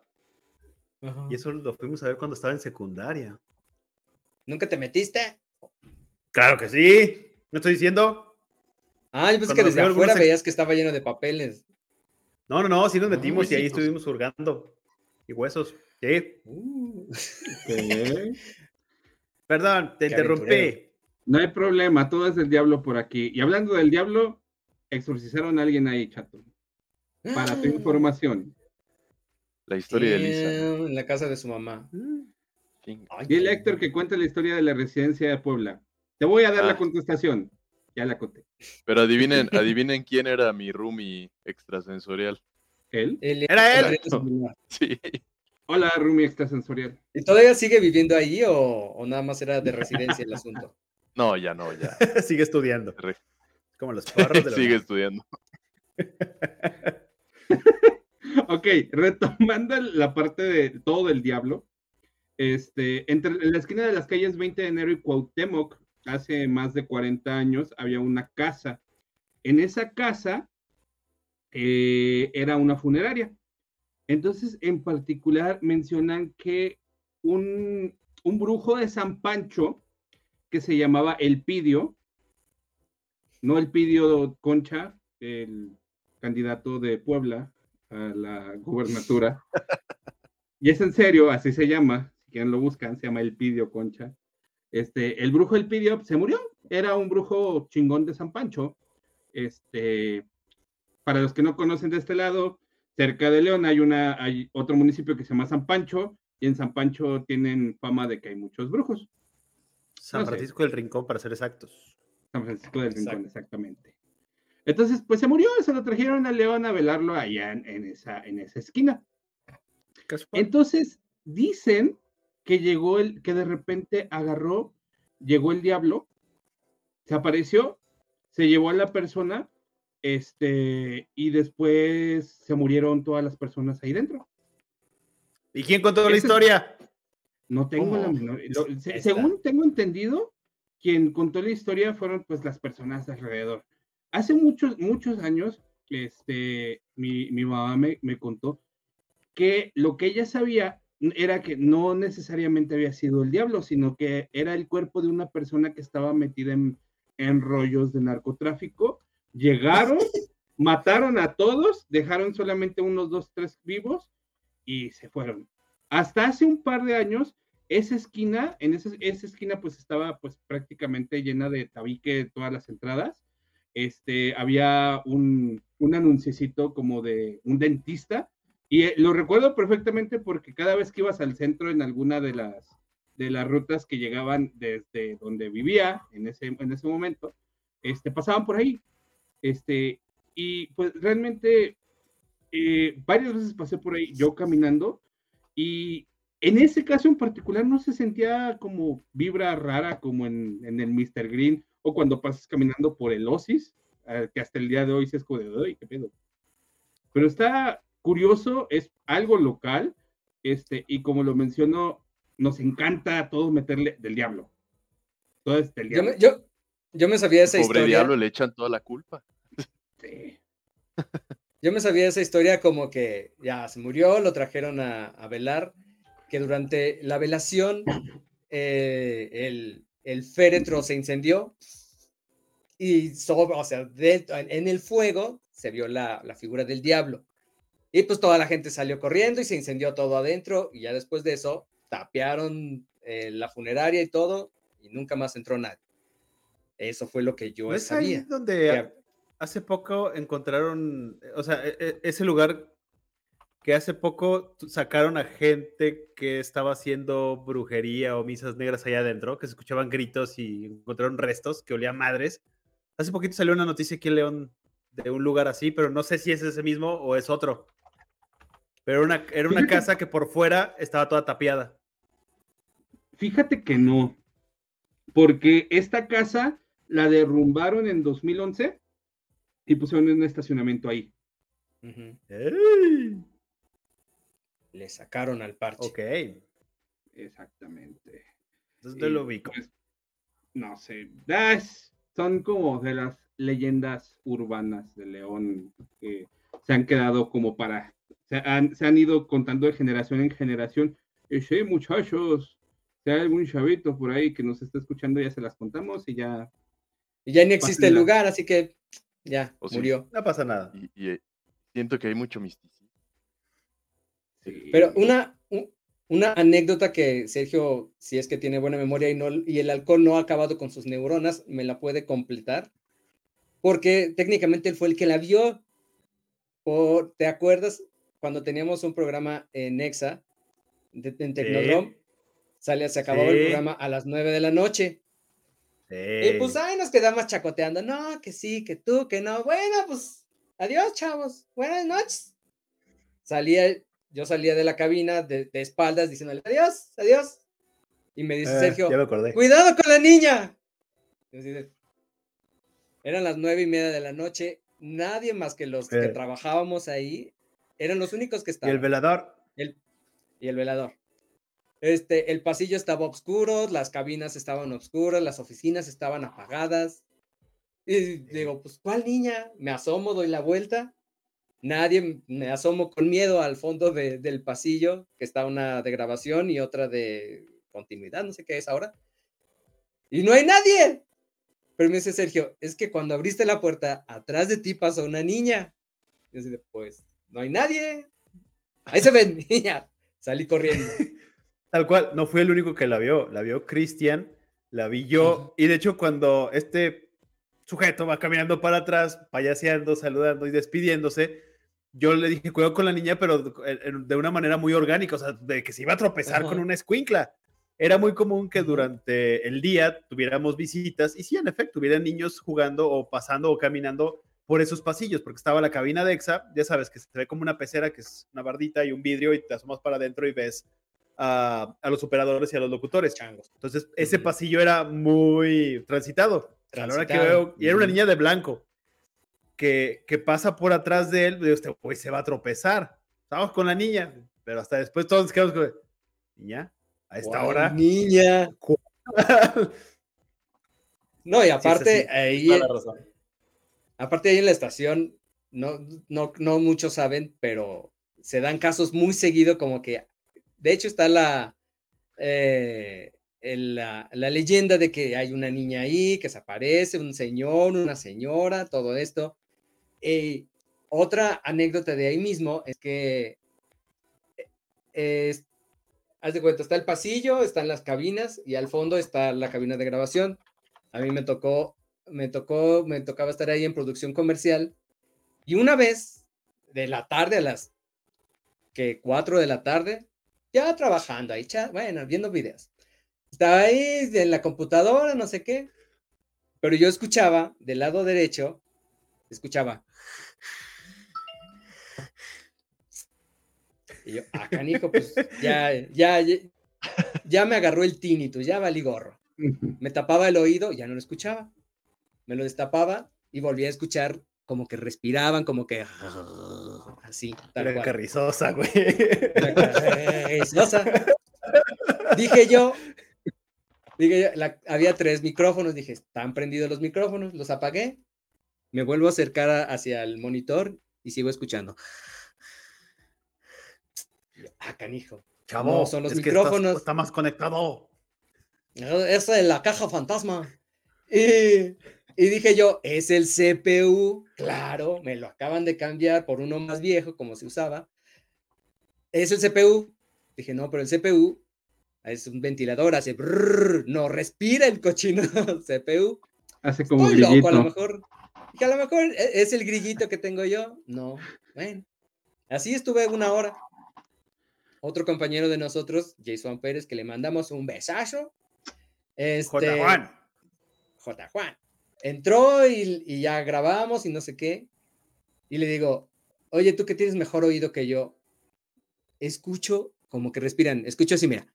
Y eso lo fuimos a ver cuando estaba en secundaria. ¿Nunca te metiste? Claro que sí. ¿No estoy diciendo? Ah, yo pensé que desde afuera veías que estaba lleno de papeles. No, no, no, sí nos metimos y ahí estuvimos hurgando. Y huesos. Sí. Uh. Perdón, te interrumpí. No hay problema, todo es del diablo por aquí. Y hablando del diablo, exorcizaron a alguien ahí, chato. Para tu información. La historia de Lisa. En la casa de su mamá. Dile Héctor que cuente la historia de la residencia de Puebla. Te voy a dar la ah. contestación. Ya la conté. Pero adivinen, adivinen quién era mi roomie extrasensorial. ¿Él? era él. Sí. Hola, roomie extrasensorial. ¿Y todavía sigue viviendo ahí o, nada más era de residencia el asunto? No, ya no, ya. sigue estudiando. Como los perros de Sigue estudiando. ok, retomando la parte de todo del diablo. Este, entre en la esquina de las calles 20 de enero y Cuauhtémoc, hace más de 40 años, había una casa. En esa casa eh, era una funeraria. Entonces, en particular, mencionan que un, brujo de San Pancho, que se llamaba El Pidio, no El Pidio Concha, el candidato de Puebla a la gubernatura. Y es en serio, así se llama, si quieren lo buscan, se llama El Pidio Concha. Este, el brujo El Pidio se murió, era un brujo chingón de San Pancho. Este, para los que no conocen de este lado, cerca de León hay, una, hay otro municipio que se llama San Pancho, y en San Pancho tienen fama de que hay muchos brujos. San Francisco del Rincón, para ser exactos. San Francisco del Rincón, exactamente. Entonces, pues se murió, se lo trajeron a León a velarlo allá en, esa, en esa esquina. Entonces, dicen que llegó el, que de repente agarró, llegó el diablo, se apareció, se llevó a la persona este, y después se murieron todas las personas ahí dentro. ¿Y quién contó la historia? No tengo la menor. según tengo entendido, quien contó la historia fueron pues las personas de alrededor. Hace muchos, muchos años, este, mi, mamá me, me contó que lo que ella sabía era que no necesariamente había sido el diablo, sino que era el cuerpo de una persona que estaba metida en, en rollos de narcotráfico Llegaron, mataron a todos, dejaron solamente unos dos, tres vivos y se fueron. Hasta hace un par de años, esa esquina, en esa, esa esquina pues estaba pues prácticamente llena de tabique todas las entradas. Este, había un, un anunciecito como de un dentista y eh, lo recuerdo perfectamente porque cada vez que ibas al centro en alguna de las, de las rutas que llegaban desde donde vivía en ese, en ese momento, este, pasaban por ahí. Este, y pues realmente eh, varias veces pasé por ahí yo caminando y en ese caso en particular no se sentía como vibra rara como en, el Mr. Green o cuando pasas caminando por el Osis, eh, que hasta el día de hoy se escude de qué pedo. Pero está curioso, es algo local, este, y como lo menciono, nos encanta a todos meterle del diablo. Todo es del diablo. Yo, yo me sabía esa historia. Pobre diablo, le echan toda la culpa. Sí. Yo me sabía esa historia como que ya se murió, lo trajeron a, velar, que durante la velación eh, el, el, féretro se incendió y o sea, en el fuego se vio la, la, figura del diablo. Y pues toda la gente salió corriendo y se incendió todo adentro y ya después de eso tapearon eh, la funeraria y todo y nunca más entró nadie. Eso fue lo que yo ¿No sabía. Ahí donde hace poco encontraron, o sea, e, e, ese lugar que hace poco sacaron a gente que estaba haciendo brujería o misas negras allá adentro, que se escuchaban gritos y encontraron restos que olían madres. Hace poquito salió una noticia aquí en León de un lugar así, pero no sé si es ese mismo o es otro. Pero una, era una casa que por fuera estaba toda tapiada. Fíjate que no, porque esta casa la derrumbaron en 2011 y pusieron un estacionamiento ahí. Le sacaron al parche. Ok. Exactamente. Entonces lo ubico. Pues, no sé. son como de las leyendas urbanas de León que se han quedado como para. Se han, se han ido contando de generación en generación. Y sí, muchachos, si hay algún chavito por ahí que nos está escuchando, ya se las contamos y ya. Y ya no existe el lugar, así que ya, murió. No pasa nada. Y, eh, siento que hay mucho misticismo. Pero una, una anécdota que Sergio, si es que tiene buena memoria y, no, y el alcohol no ha acabado con sus neuronas, me la puede completar. Porque técnicamente él fue el que la vio. ¿Te acuerdas cuando teníamos un programa en Nexa, en Tecnodrome? Sale, se acababa el programa a las 9 de la noche. Y pues ahí nos quedamos chacoteando. No, que sí, que tú, que no. Bueno, pues adiós, chavos. Buenas noches. Salía, yo salía de la cabina de, espaldas diciéndole adiós, adiós. Y me dice ah, Sergio, cuidado con la niña. eran las nueve y media de la noche. Nadie más que los que eh. trabajábamos ahí eran los únicos que estaban. ¿Y el velador? El, y el velador. Este, el pasillo estaba oscuro, las cabinas estaban oscuras, las oficinas estaban apagadas. Y digo, pues, ¿cuál niña? Me asomo, doy la vuelta. Nadie, me asomo con miedo al fondo del pasillo, que está una de grabación y otra de continuidad, no sé qué es ahora. Y no hay nadie. Pero me dice Sergio, es que cuando abriste la puerta, atrás de ti pasó una niña. Y yo digo, pues, no hay nadie. Ahí se ven, niña. Salí corriendo. Tal cual, no fui el único que la vio, la vio Cristian, la vi yo, y de hecho cuando este sujeto va caminando para atrás, payaseando, saludando y despidiéndose, yo le dije, cuidado con la niña, pero de una manera muy orgánica, o sea, de que se iba a tropezar con una escuincla. Era muy común que durante el día tuviéramos visitas y sí, en efecto, hubiera niños jugando o pasando o caminando por esos pasillos, porque estaba la cabina de EXA, ya sabes que se ve como una pecera, que es una bardita y un vidrio y te asomas para adentro y ves a, los operadores y a los locutores. Changos. Entonces, ese pasillo era muy transitado. A la hora que veo, y era una niña de blanco que, que pasa por atrás de él, este pues se va a tropezar. Estamos con la niña, pero hasta después todos quedamos con, niña, a esta hora. Niña. no, y aparte, ahí, aparte ahí en la estación, no, no, no muchos saben, pero se dan casos muy seguido como que de hecho, está la, eh, la, leyenda de que hay una niña ahí que se aparece, un señor, una señora, todo esto. Y otra anécdota de ahí mismo es que, eh, haz de cuenta, está el pasillo, están las cabinas y al fondo está la cabina de grabación. A mí me tocó, me tocó, me tocaba estar ahí en producción comercial y una vez de la tarde a las que 4 de la tarde, ya trabajando ahí, bueno, viendo videos. Estaba ahí en la computadora, no sé qué. Pero yo escuchaba del lado derecho, escuchaba. Y yo, ah, canijo, pues ya, ya, ya, me agarró el tinnitus, ya valí gorro. Me tapaba el oído, ya no lo escuchaba. Me lo destapaba y volvía a escuchar como que respiraban, como que así. Tal Era carrizosa, güey. Carrizosa. Dije yo, dije había tres micrófonos, dije, están prendidos los micrófonos, los apagué, me vuelvo a acercar hacia el monitor y sigo escuchando. Ah, canijo. Chavo, son los micrófonos. está más conectado. Esa es la caja fantasma. Y y dije yo, es el CPU, claro, me lo acaban de cambiar por uno más viejo, como se usaba. Es el CPU. Dije, no, pero el CPU es un ventilador, hace no respira el cochino CPU. Hace como Estoy loco, a lo mejor. Que a lo mejor e, es el grillito que tengo yo. No, bueno. Así estuve una hora. Otro compañero de nosotros, Jason Pérez, que le mandamos un besazo. Este, J. Juan. Entró y, ya grabamos y no sé qué. Y le digo, oye, tú que tienes mejor oído que yo, escucho como que respiran, escucho así, mira.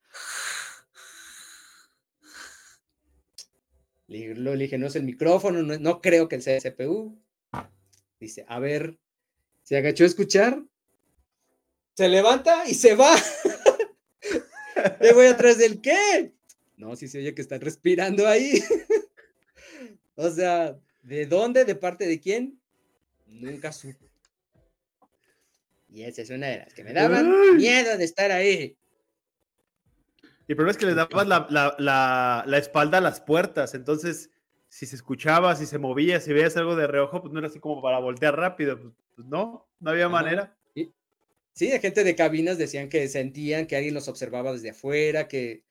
Le, le dije, no es el micrófono, no, creo que sea el CPU. Dice, a ver, se agachó a escuchar, se levanta y se va. Le voy atrás del qué. No, sí se oye que están respirando ahí. o sea, ¿de dónde? ¿De parte de quién? Nunca supe. Y esa es una de las que me daban miedo de estar ahí. Y el problema es que le dabas la, espalda a las puertas, entonces si se escuchaba, si se movía, si veías algo de reojo, pues no era así como para voltear rápido, pues, pues no, no había manera. Sí, de gente de cabinas decían que sentían que alguien los observaba desde afuera, que,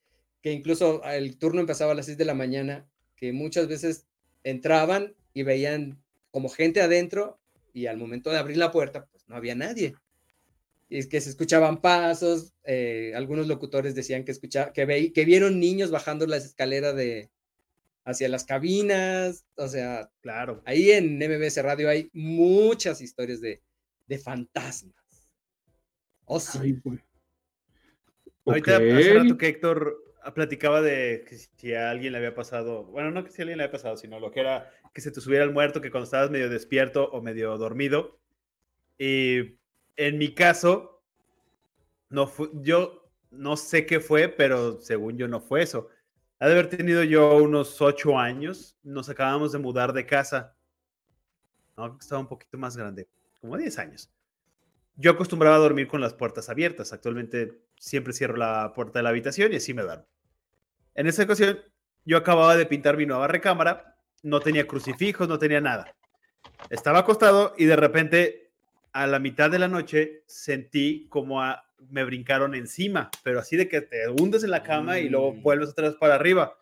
que incluso el turno empezaba a las 6 de la mañana, que muchas veces entraban y veían como gente adentro y al momento de abrir la puerta, pues no había nadie. Y es que se escuchaban pasos, eh, algunos locutores decían que, escucha, que, ve, que vieron niños bajando las escaleras de, hacia las cabinas, o sea, claro, ahí en MBS Radio hay muchas historias de, de fantasmas. Oh, sí. Ahorita hace rato que Héctor platicaba de que si a alguien le había pasado, bueno, no que si a alguien le había pasado, sino lo que era que se te subiera el muerto, que cuando estabas medio despierto o medio dormido. Y en mi caso, no fue, yo no sé qué fue, pero según yo no fue eso. Ha de haber tenido yo unos ocho años, nos acabamos de mudar de casa. No, estaba un poquito más grande, como diez años yo acostumbraba a dormir con las puertas abiertas. Actualmente siempre cierro la puerta de la habitación y así me duermo. En esa ocasión, yo acababa de pintar mi nueva recámara, no tenía crucifijos, no tenía nada. Estaba acostado y de repente, a la mitad de la noche, sentí como me brincaron encima, pero así de que te hundes en la cama y luego mm. vuelves vez para arriba.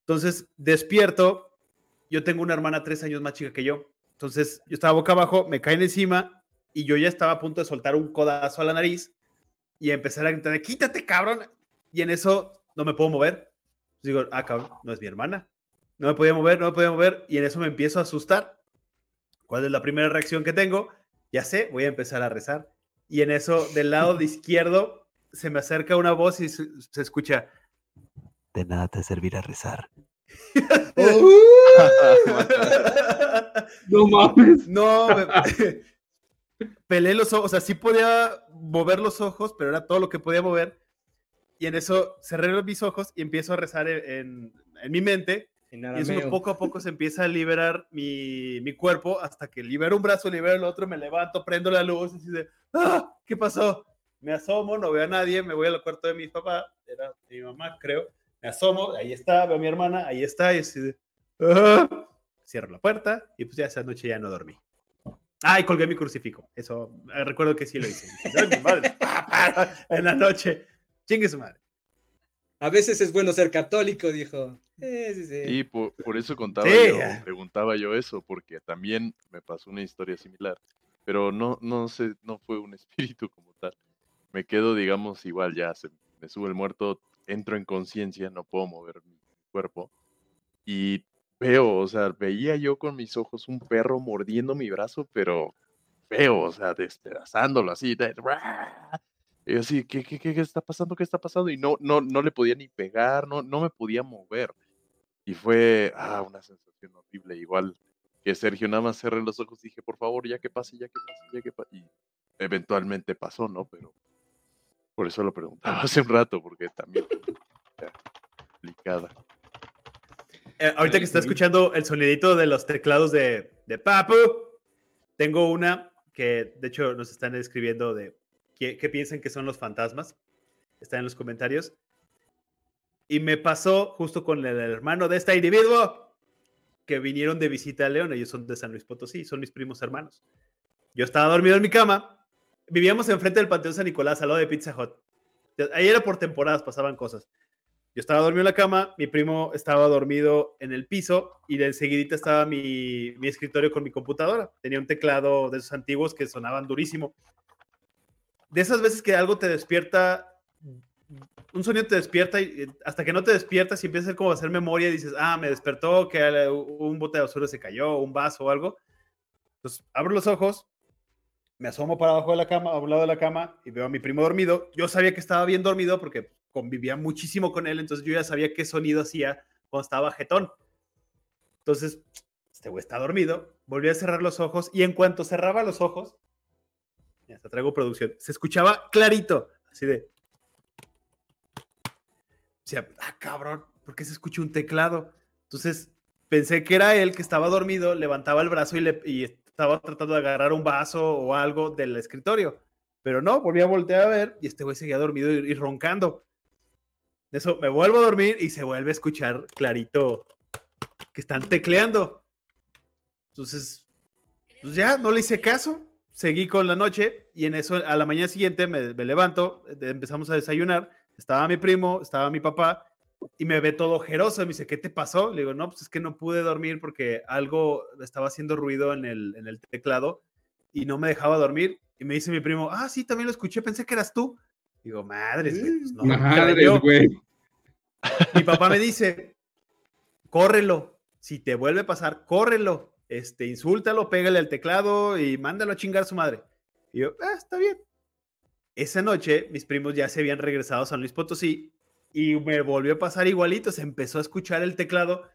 Entonces, despierto. Yo tengo una hermana tres años más chica que yo. Entonces, yo estaba boca abajo, me caen encima y yo ya estaba a punto de soltar un codazo a la nariz y empezar a gritar, quítate, cabrón. Y en eso no me puedo mover. Digo, ah, cabrón, no es mi hermana. No me podía mover, no me podía mover. Y en eso me empiezo a asustar. ¿Cuál es la primera reacción que tengo? Ya sé, voy a empezar a rezar. Y en eso, del lado de izquierdo, se me acerca una voz y se, escucha. De nada te servirá rezar. no mames. No, me, pelé los ojos, o sea, sí podía mover los ojos, pero era todo lo que podía mover. Y en eso cerré mis ojos y empiezo a rezar en, mi mente. Y, eso poco a poco se empieza a liberar mi, cuerpo hasta que libero un brazo, libero el otro, me levanto, prendo la luz y de, ¡ah! ¿Qué pasó? Me asomo, no veo a nadie, me voy al cuarto de mi papá, era mi mamá, creo. Me asomo, ahí está, veo a mi hermana, ahí está, y así de, ¡ah! Cierro la puerta y pues ya esa noche ya no dormí. Ay, colgué mi crucifijo. Eso, eh, recuerdo que sí lo hice. en la noche. Chingue su madre. A veces es bueno ser católico, dijo. Y por, eso contaba yo, preguntaba yo eso, porque también me pasó una historia similar. Pero no, no sé, no fue un espíritu como tal. Me quedo, digamos, igual ya, se, me sube el muerto, entro en conciencia, no puedo mover mi cuerpo. Y feo, o sea, veía yo con mis ojos un perro mordiendo mi brazo, pero feo, o sea, despedazándolo así. y así, ¿qué, qué, qué, está pasando? ¿Qué está pasando? Y no, no, no le podía ni pegar, no, no me podía mover. Y fue ah, una sensación horrible. Igual que Sergio nada más cerré los ojos y dije, por favor, ya que pase, ya que pase, ya que pase. Y eventualmente pasó, ¿no? Pero por eso lo preguntaba hace un rato, porque también complicada. Eh, ahorita que está escuchando el sonidito de los teclados de, de Papu, tengo una que de hecho nos están escribiendo de qué, piensan que son los fantasmas. Está en los comentarios. Y me pasó justo con el hermano de este individuo que vinieron de visita a León. Ellos son de San Luis Potosí, son mis primos hermanos. Yo estaba dormido en mi cama. Vivíamos enfrente del Panteón San Nicolás, al lado de Pizza Hut. Ahí era por temporadas, pasaban cosas. Yo estaba dormido en la cama, mi primo estaba dormido en el piso y de enseguida estaba mi, mi escritorio con mi computadora. Tenía un teclado de esos antiguos que sonaban durísimo. De esas veces que algo te despierta, un sonido te despierta y hasta que no te despiertas y empiezas como a hacer memoria y dices, ah, me despertó, que un bote de basura se cayó, un vaso o algo. Entonces abro los ojos me asomo para abajo de la cama, a un lado de la cama, y veo a mi primo dormido. Yo sabía que estaba bien dormido porque convivía muchísimo con él, entonces yo ya sabía qué sonido hacía cuando estaba jetón. Entonces, este güey está dormido, volví a cerrar los ojos, y en cuanto cerraba los ojos, ya hasta traigo producción, se escuchaba clarito, así de... O sea, ah, cabrón, ¿por qué se escucha un teclado? Entonces, pensé que era él que estaba dormido, levantaba el brazo y, estaba tratando de agarrar un vaso o algo del escritorio. Pero no, volví a voltear a ver y este güey seguía dormido y, roncando. De eso me vuelvo a dormir y se vuelve a escuchar clarito que están tecleando. Entonces, pues ya no le hice caso. Seguí con la noche y en eso a la mañana siguiente me, levanto, empezamos a desayunar. Estaba mi primo, estaba mi papá y me ve todo ojeroso. Me dice, ¿qué te pasó? Le digo, no, pues es que no pude dormir porque algo estaba haciendo ruido en el, en el teclado y no me dejaba dormir. Y me dice mi primo, ah, sí, también lo escuché, pensé que eras tú. Digo, madres, güey. Pues no, madres, güey. Mi papá me dice, córrelo. Si te vuelve a pasar, córrelo. Este, insúltalo, pégale al teclado y mándalo a chingar a su madre. Y yo, ah, está bien. Esa noche, mis primos ya se habían regresado a San Luis Potosí y me volvió a pasar igualito, se empezó a escuchar el teclado.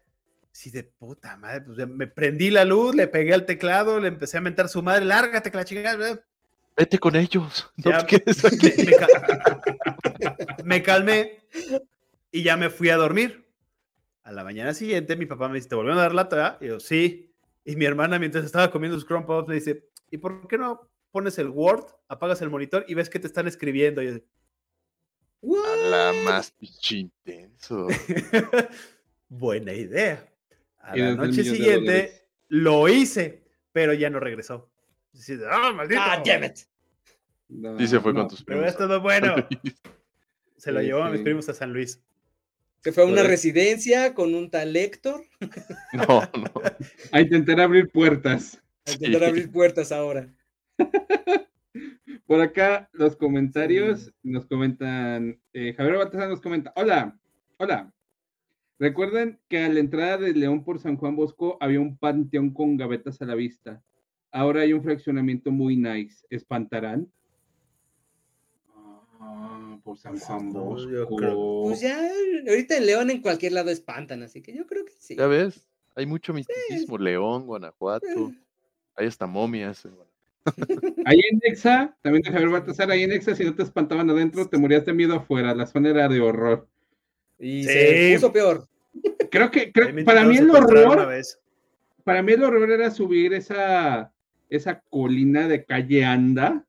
Sí, de puta madre, pues me prendí la luz, le pegué al teclado, le empecé a mentar su madre, lárgate que la chingada. Vete con ellos. Me, calmé y ya me fui a dormir. A la mañana siguiente, mi papá me dice, ¿te volvieron a dar lata? Y yo, sí. Y mi hermana, mientras estaba comiendo sus crumb me dice, ¿y por qué no pones el Word, apagas el monitor y ves que te están escribiendo? Y yo, a la más pinche intenso. Buena idea. A la noche siguiente lo hice, pero ya no regresó. ¡Ah, maldito! ¡Ah, damn it! y se fue con tus primos. Pero es todo bueno. se lo llevó a mis primos a San Luis. Se fue a una residencia con un tal Héctor. No, no. A intentar abrir puertas. A intentar abrir puertas ahora. Por acá los comentarios nos comentan, eh, Javier Baltasar nos comenta, hola, hola. Recuerden que a la entrada de León por San Juan Bosco había un panteón con gavetas a la vista. Ahora hay un fraccionamiento muy nice. ¿Espantarán? Ah, por San Juan Bosco. Pues ya, ahorita en León en cualquier lado espantan, así que yo creo que sí. Ya ves, hay mucho misticismo. León, Guanajuato, eh. hay hasta momias. Ahí en Exa, también de Javier Baltasar, ahí en Exa, si no te espantaban adentro, te morías de miedo afuera. La zona era de horror. Y se puso peor. Creo que, para mí el horror, para mí el horror era subir esa, esa colina de calle Anda.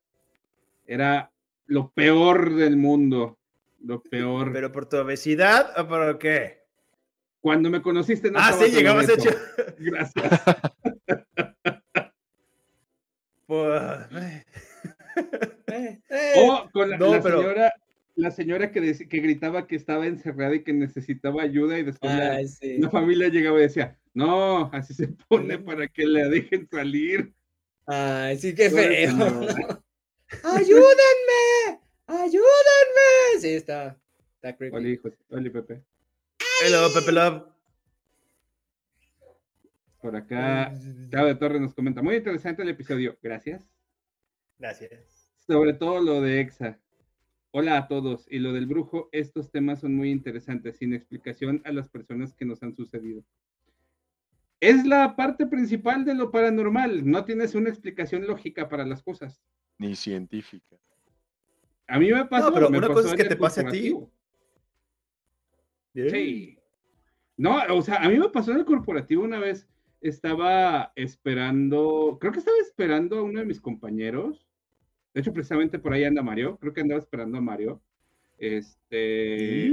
Era lo peor del mundo. Lo peor. ¿Pero por tu obesidad o por qué? Cuando me conociste, no Ah, sí, llegabas hecho. Gracias. O con la, señora, la señora que, que, gritaba que estaba encerrada y que necesitaba ayuda y después la, familia llegaba y decía, no, así se pone para que la dejen salir. Ay, sí, qué feo. ¡Ayúdenme! ¡Ayúdenme! Sí, está, está creepy. Hola, hijo. Hola, Pepe. Hello, Pepe Love. Por acá, de Torres nos comenta, muy interesante el episodio. Gracias. Gracias. Sobre todo lo de EXA. Hola a todos. Y lo del brujo, estos temas son muy interesantes, sin explicación a las personas que nos han sucedido. Es la parte principal de lo paranormal. No tienes una explicación lógica para las cosas. Ni científica. A mí me pasó. No, pero una cosa es que te pase a ti. Sí. No, o sea, a mí me pasó en el corporativo una vez estaba esperando, creo que estaba esperando a uno de mis compañeros. De hecho, precisamente por ahí anda Mario. Creo que andaba esperando a Mario. Este.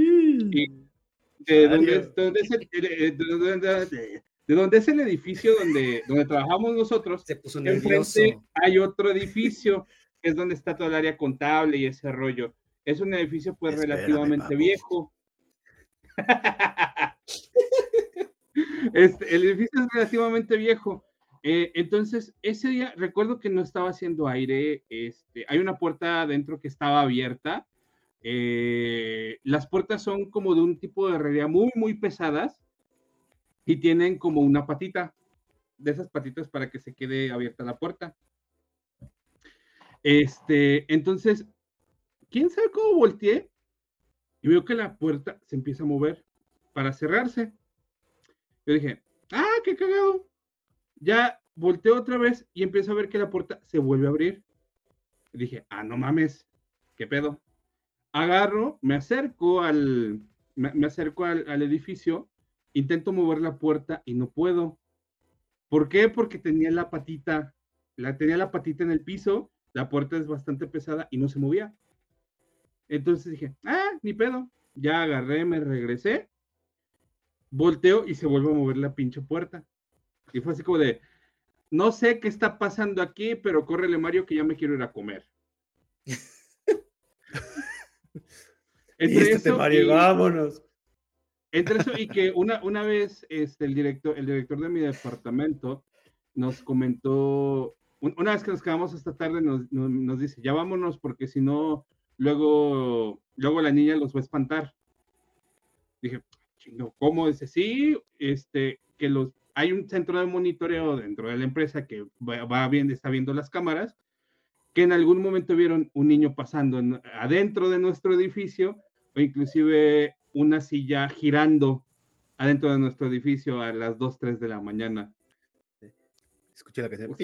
de, dónde, es el, de, dónde es el edificio donde, donde trabajamos nosotros. Se puso nervioso. Hay otro edificio que es donde está todo el área contable y ese rollo. Es un edificio, pues, relativamente viejo. Este, el edificio es relativamente viejo. Eh, entonces, ese día recuerdo que no estaba haciendo aire. Este, hay una puerta adentro que estaba abierta. Eh, las puertas son como de un tipo de herrería muy, muy pesadas y tienen como una patita de esas patitas para que se quede abierta la puerta. Este, entonces, ¿quién sabe cómo volteé? Y veo que la puerta se empieza a mover para cerrarse. Yo dije, ah, qué cagado. Ya volteo otra vez y empiezo a ver que la puerta se vuelve a abrir. Dije, ah, no mames, qué pedo. Agarro, me acerco al, me, acerco al edificio, intento mover la puerta y no puedo. ¿Por qué? Porque tenía la patita, la tenía la patita en el piso, la puerta es bastante pesada y no se movía. Entonces dije, ah, ni pedo. Ya agarré, me regresé, volteo y se vuelve a mover la pinche puerta. Y fue así como de, no sé qué está pasando aquí, pero córrele Mario que ya me quiero ir a comer. Entre eso Mario, vámonos. Entre eso y que una, una vez este, el, director, el director de mi departamento nos comentó, una vez que nos quedamos esta tarde, nos, nos, dice, ya vámonos porque si no, luego, luego la niña los va a espantar. Dije, chingo, ¿cómo? Dice, sí, este, que los, hay un centro de monitoreo dentro de la empresa que va, va bien, está viendo las cámaras, que en algún momento vieron un niño pasando adentro de nuestro edificio o inclusive una silla girando adentro de nuestro edificio a las 2, 3 de la mañana. Escuché la canción.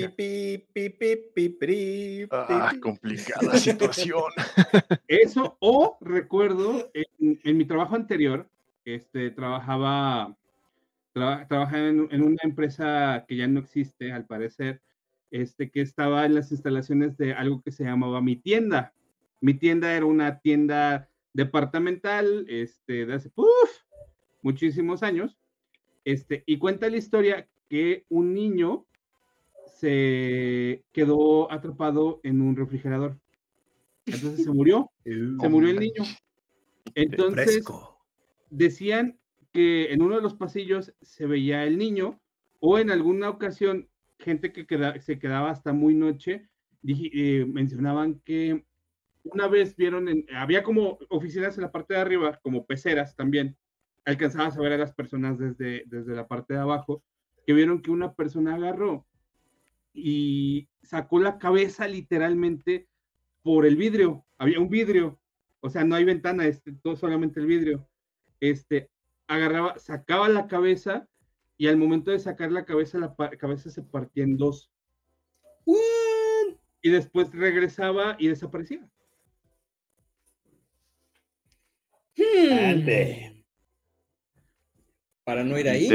ah, complicada situación. Eso, o recuerdo, en, mi trabajo anterior, este, trabajaba, trabajaba en, en, una empresa que ya no existe, al parecer, este, que estaba en las instalaciones de algo que se llamaba Mi Tienda. Mi Tienda era una tienda departamental, este, de hace muchísimos años, este, y cuenta la historia que un niño se quedó atrapado en un refrigerador. Entonces se murió, se murió el niño. Entonces decían que en uno de los pasillos se veía el niño o en alguna ocasión gente que se quedaba hasta muy noche eh, mencionaban que una vez vieron, había como oficinas en la parte de arriba, como peceras también, alcanzabas a ver a las personas desde, desde la parte de abajo, que vieron que una persona agarró y sacó la cabeza literalmente por el vidrio, había un vidrio, o sea, no hay ventana, este, todo solamente el vidrio, este, agarraba, sacaba la cabeza y al momento de sacar la cabeza, la cabeza se partía en dos. Y después regresaba y desaparecía. Para no ir ahí.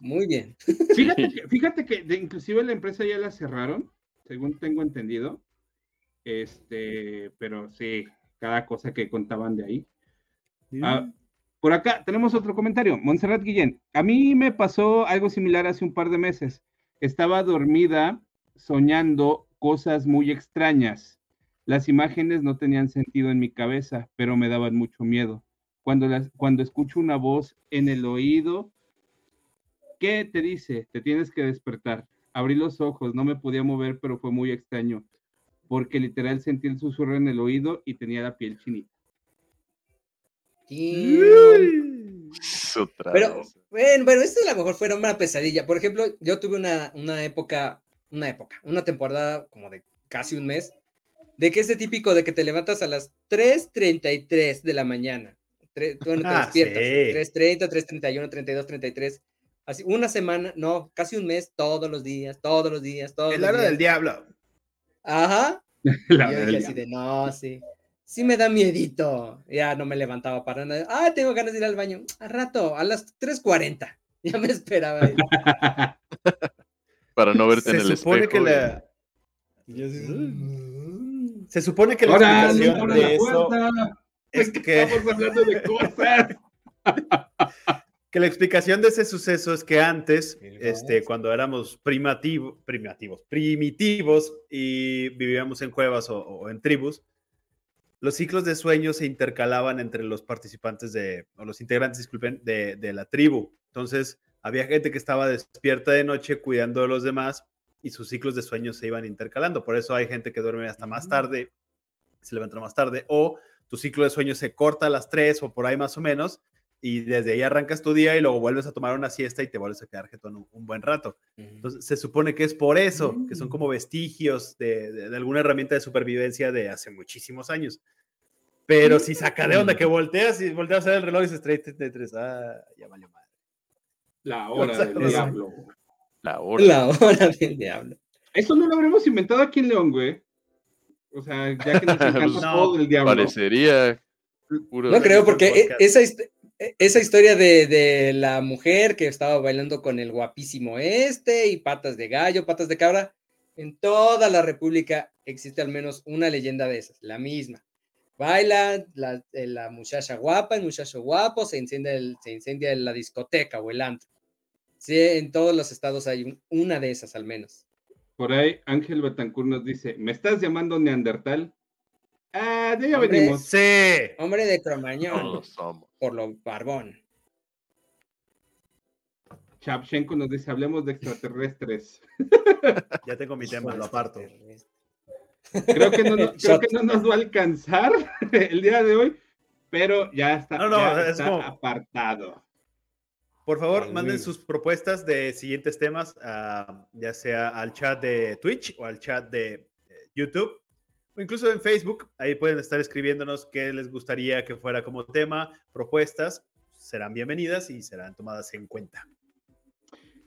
Muy bien. Fíjate que, inclusive la empresa ya la cerraron, según tengo entendido. Este, pero sí, cada cosa que contaban de ahí. Ah, por acá tenemos otro comentario. Montserrat Guillén. A mí me pasó algo similar hace un par de meses. Estaba dormida soñando cosas muy extrañas. Las imágenes no tenían sentido en mi cabeza, pero me daban mucho miedo cuando, cuando escucho una voz en el oído, ¿qué te dice? Te tienes que despertar. Abrí los ojos, no me podía mover, pero fue muy extraño, porque literal sentí el susurro en el oído y tenía la piel chinita. Pero, bueno, bueno, esto a lo mejor fue una pesadilla. Por ejemplo, yo tuve una, una época, una época, una temporada como de casi un mes, de que es de típico de que te levantas a las 3.33 de la mañana bueno, te ah, despiertas, 3.30, 3.31, 32, 33, así, una semana, no, casi un mes, todos los días, todos los días, todos El hora del diablo. Ajá. y yo dije así de, no, sí, sí me da miedito. Ya no me levantaba para nada. Ah, tengo ganas de ir al baño. A rato, a las 3.40. Ya me esperaba. Ahí. para no verte en el supone espejo. Que la... Se supone que la explicación de eso es que... Estamos hablando de cosas. que la explicación de ese suceso es que antes, este, cuando éramos primativos, primitivos y vivíamos en cuevas o, en tribus, los ciclos de sueño se intercalaban entre los participantes de, o los integrantes, disculpen, de, de la tribu. Entonces, había gente que estaba despierta de noche cuidando de los demás y sus ciclos de sueño se iban intercalando. Por eso hay gente que duerme hasta más tarde, se levanta más tarde, o tu ciclo de sueño se corta a las 3 o por ahí más o menos, y desde ahí arrancas tu día y luego vuelves a tomar una siesta y te vuelves a quedar jetón un, buen rato. Entonces, se supone que es por eso, que son como mm. vestigios de, alguna herramienta de supervivencia de hace muchísimos años. Pero si saca de onda que volteas y volteas a ver el reloj y dices 33, ah, ya valió madre. La hora del diablo. La hora. La hora del diablo. Eso no lo habremos inventado aquí en León, güey. O sea, ya que nos encanta todo el diablo. Parecería. no creo, porque esa, e, esa historia de, la mujer que estaba bailando con el guapísimo este y patas de gallo, patas de cabra, en toda la República existe al menos una leyenda de esas, la misma. Baila la, eh, la muchacha guapa, el muchacho guapo, se incendia, el, se incendia la discoteca o el antro. Sí, en todos los estados hay una de esas al menos. Por ahí Ángel Betancourt nos dice, ¿me estás llamando Neandertal? Ah, de ya venimos. Sí. Hombre de Cromañón. Por lo barbón. Chapchenko nos dice, hablemos de extraterrestres. Ya tengo mi tema, lo aparto. Creo que, no, creo que no nos va a alcanzar el día de hoy, pero ya está, apartado. Por favor, manden sus propuestas de siguientes temas, ah, ya sea al chat de Twitch o al chat de eh, YouTube o incluso en Facebook. Ahí pueden estar escribiéndonos qué les gustaría que fuera como tema, propuestas. Serán bienvenidas y serán tomadas en cuenta.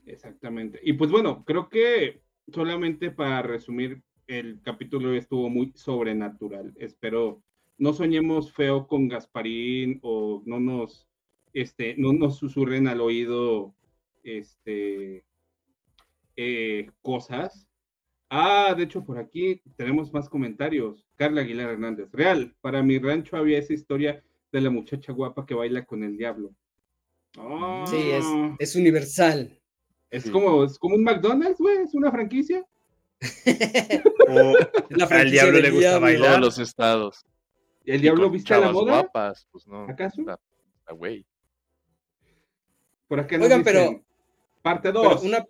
Exactamente. Y pues bueno, creo que solamente para resumir, el capítulo estuvo muy sobrenatural. Espero no soñemos feo con Gasparín o no nos, este, no nos susurren al oído este, eh, cosas Ah, de hecho, por aquí tenemos más comentarios. Carla Aguilar Hernández. Real, para mi rancho había esa historia de la muchacha guapa que baila con el diablo. sí, es, universal. Es como, es como un McDonald's, güey, es una franquicia. la franquicia al diablo le gusta bailar. En los estados. ¿Y el diablo viste a la moda? Guapas, pues no. ¿Acaso? güey. Por acá Oigan, pero. Parte 2. Una,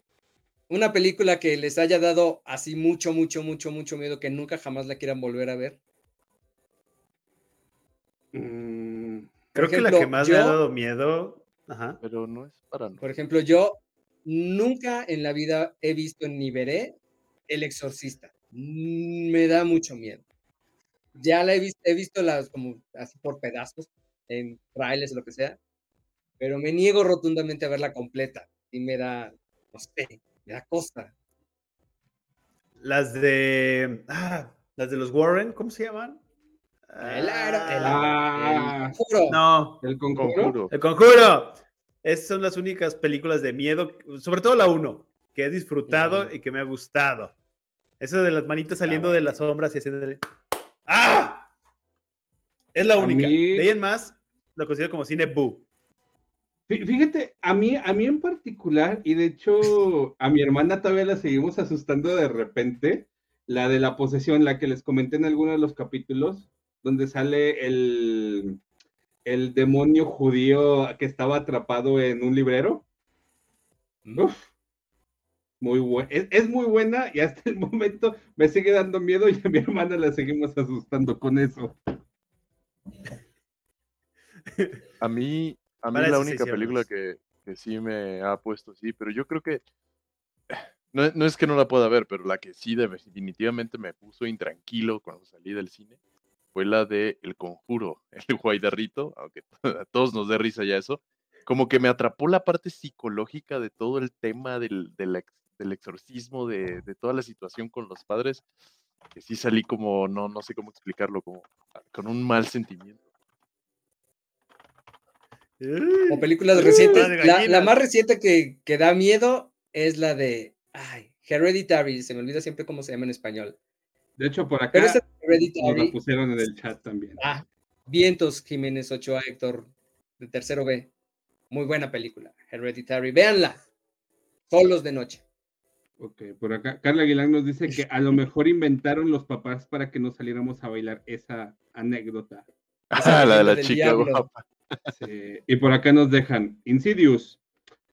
una película que les haya dado así mucho, mucho, mucho, mucho miedo que nunca jamás la quieran volver a ver. Mm, creo que la que más me ha dado miedo. Ajá. Pero no es para Por ejemplo, yo nunca en la vida he visto ni veré El Exorcista. Mm, me da mucho miedo. Ya la he visto, he visto las como así por pedazos, en trailers o lo que sea, pero me niego rotundamente a verla completa y me da, no sé, la costa. Las de. Ah, las de los Warren, ¿cómo se llaman? El aro, el, ah, conjuro. No. El conjuro. El conjuro. Esas son las únicas películas de miedo, sobre todo la uno, que he disfrutado y que me ha gustado. Eso de las manitas saliendo de las sombras y haciéndole. ¡Ah! Es la única. De ahí en más, lo considero como cine boo. Fíjate, a mí, a mí en particular, y de hecho a mi hermana todavía la seguimos asustando de repente, la de la posesión, la que les comenté en alguno de los capítulos, donde sale el, el demonio judío que estaba atrapado en un librero. Uf, muy buena, es, es, muy buena y hasta el momento me sigue dando miedo y a mi hermana la seguimos asustando con eso. A mí, a mí es la única película que, sí me ha puesto así, pero yo creo que no, es que no la pueda ver, pero la que sí definitivamente me puso intranquilo cuando salí del cine fue la de El Conjuro, el Guaydarrito, aunque a todos nos dé risa ya eso, como que me atrapó la parte psicológica de todo el tema del, del, exorcismo, de, de, toda la situación con los padres, que sí salí como, no, no sé cómo explicarlo, como con un mal sentimiento. O películas recientes. La, más reciente que, que, da miedo es la de ay, Hereditary. Se me olvida siempre cómo se llama en español. De hecho, por acá Pero la pusieron en el chat también. Ah, Vientos, Jiménez Ochoa, Héctor, de tercero B. Muy buena película, Hereditary. Véanla. Solos de noche. Ok, por acá Carla Aguilar nos dice que a lo mejor inventaron los papás para que no saliéramos a bailar esa anécdota. Ah, la de la chica guapa. Y por acá nos dejan Insidious.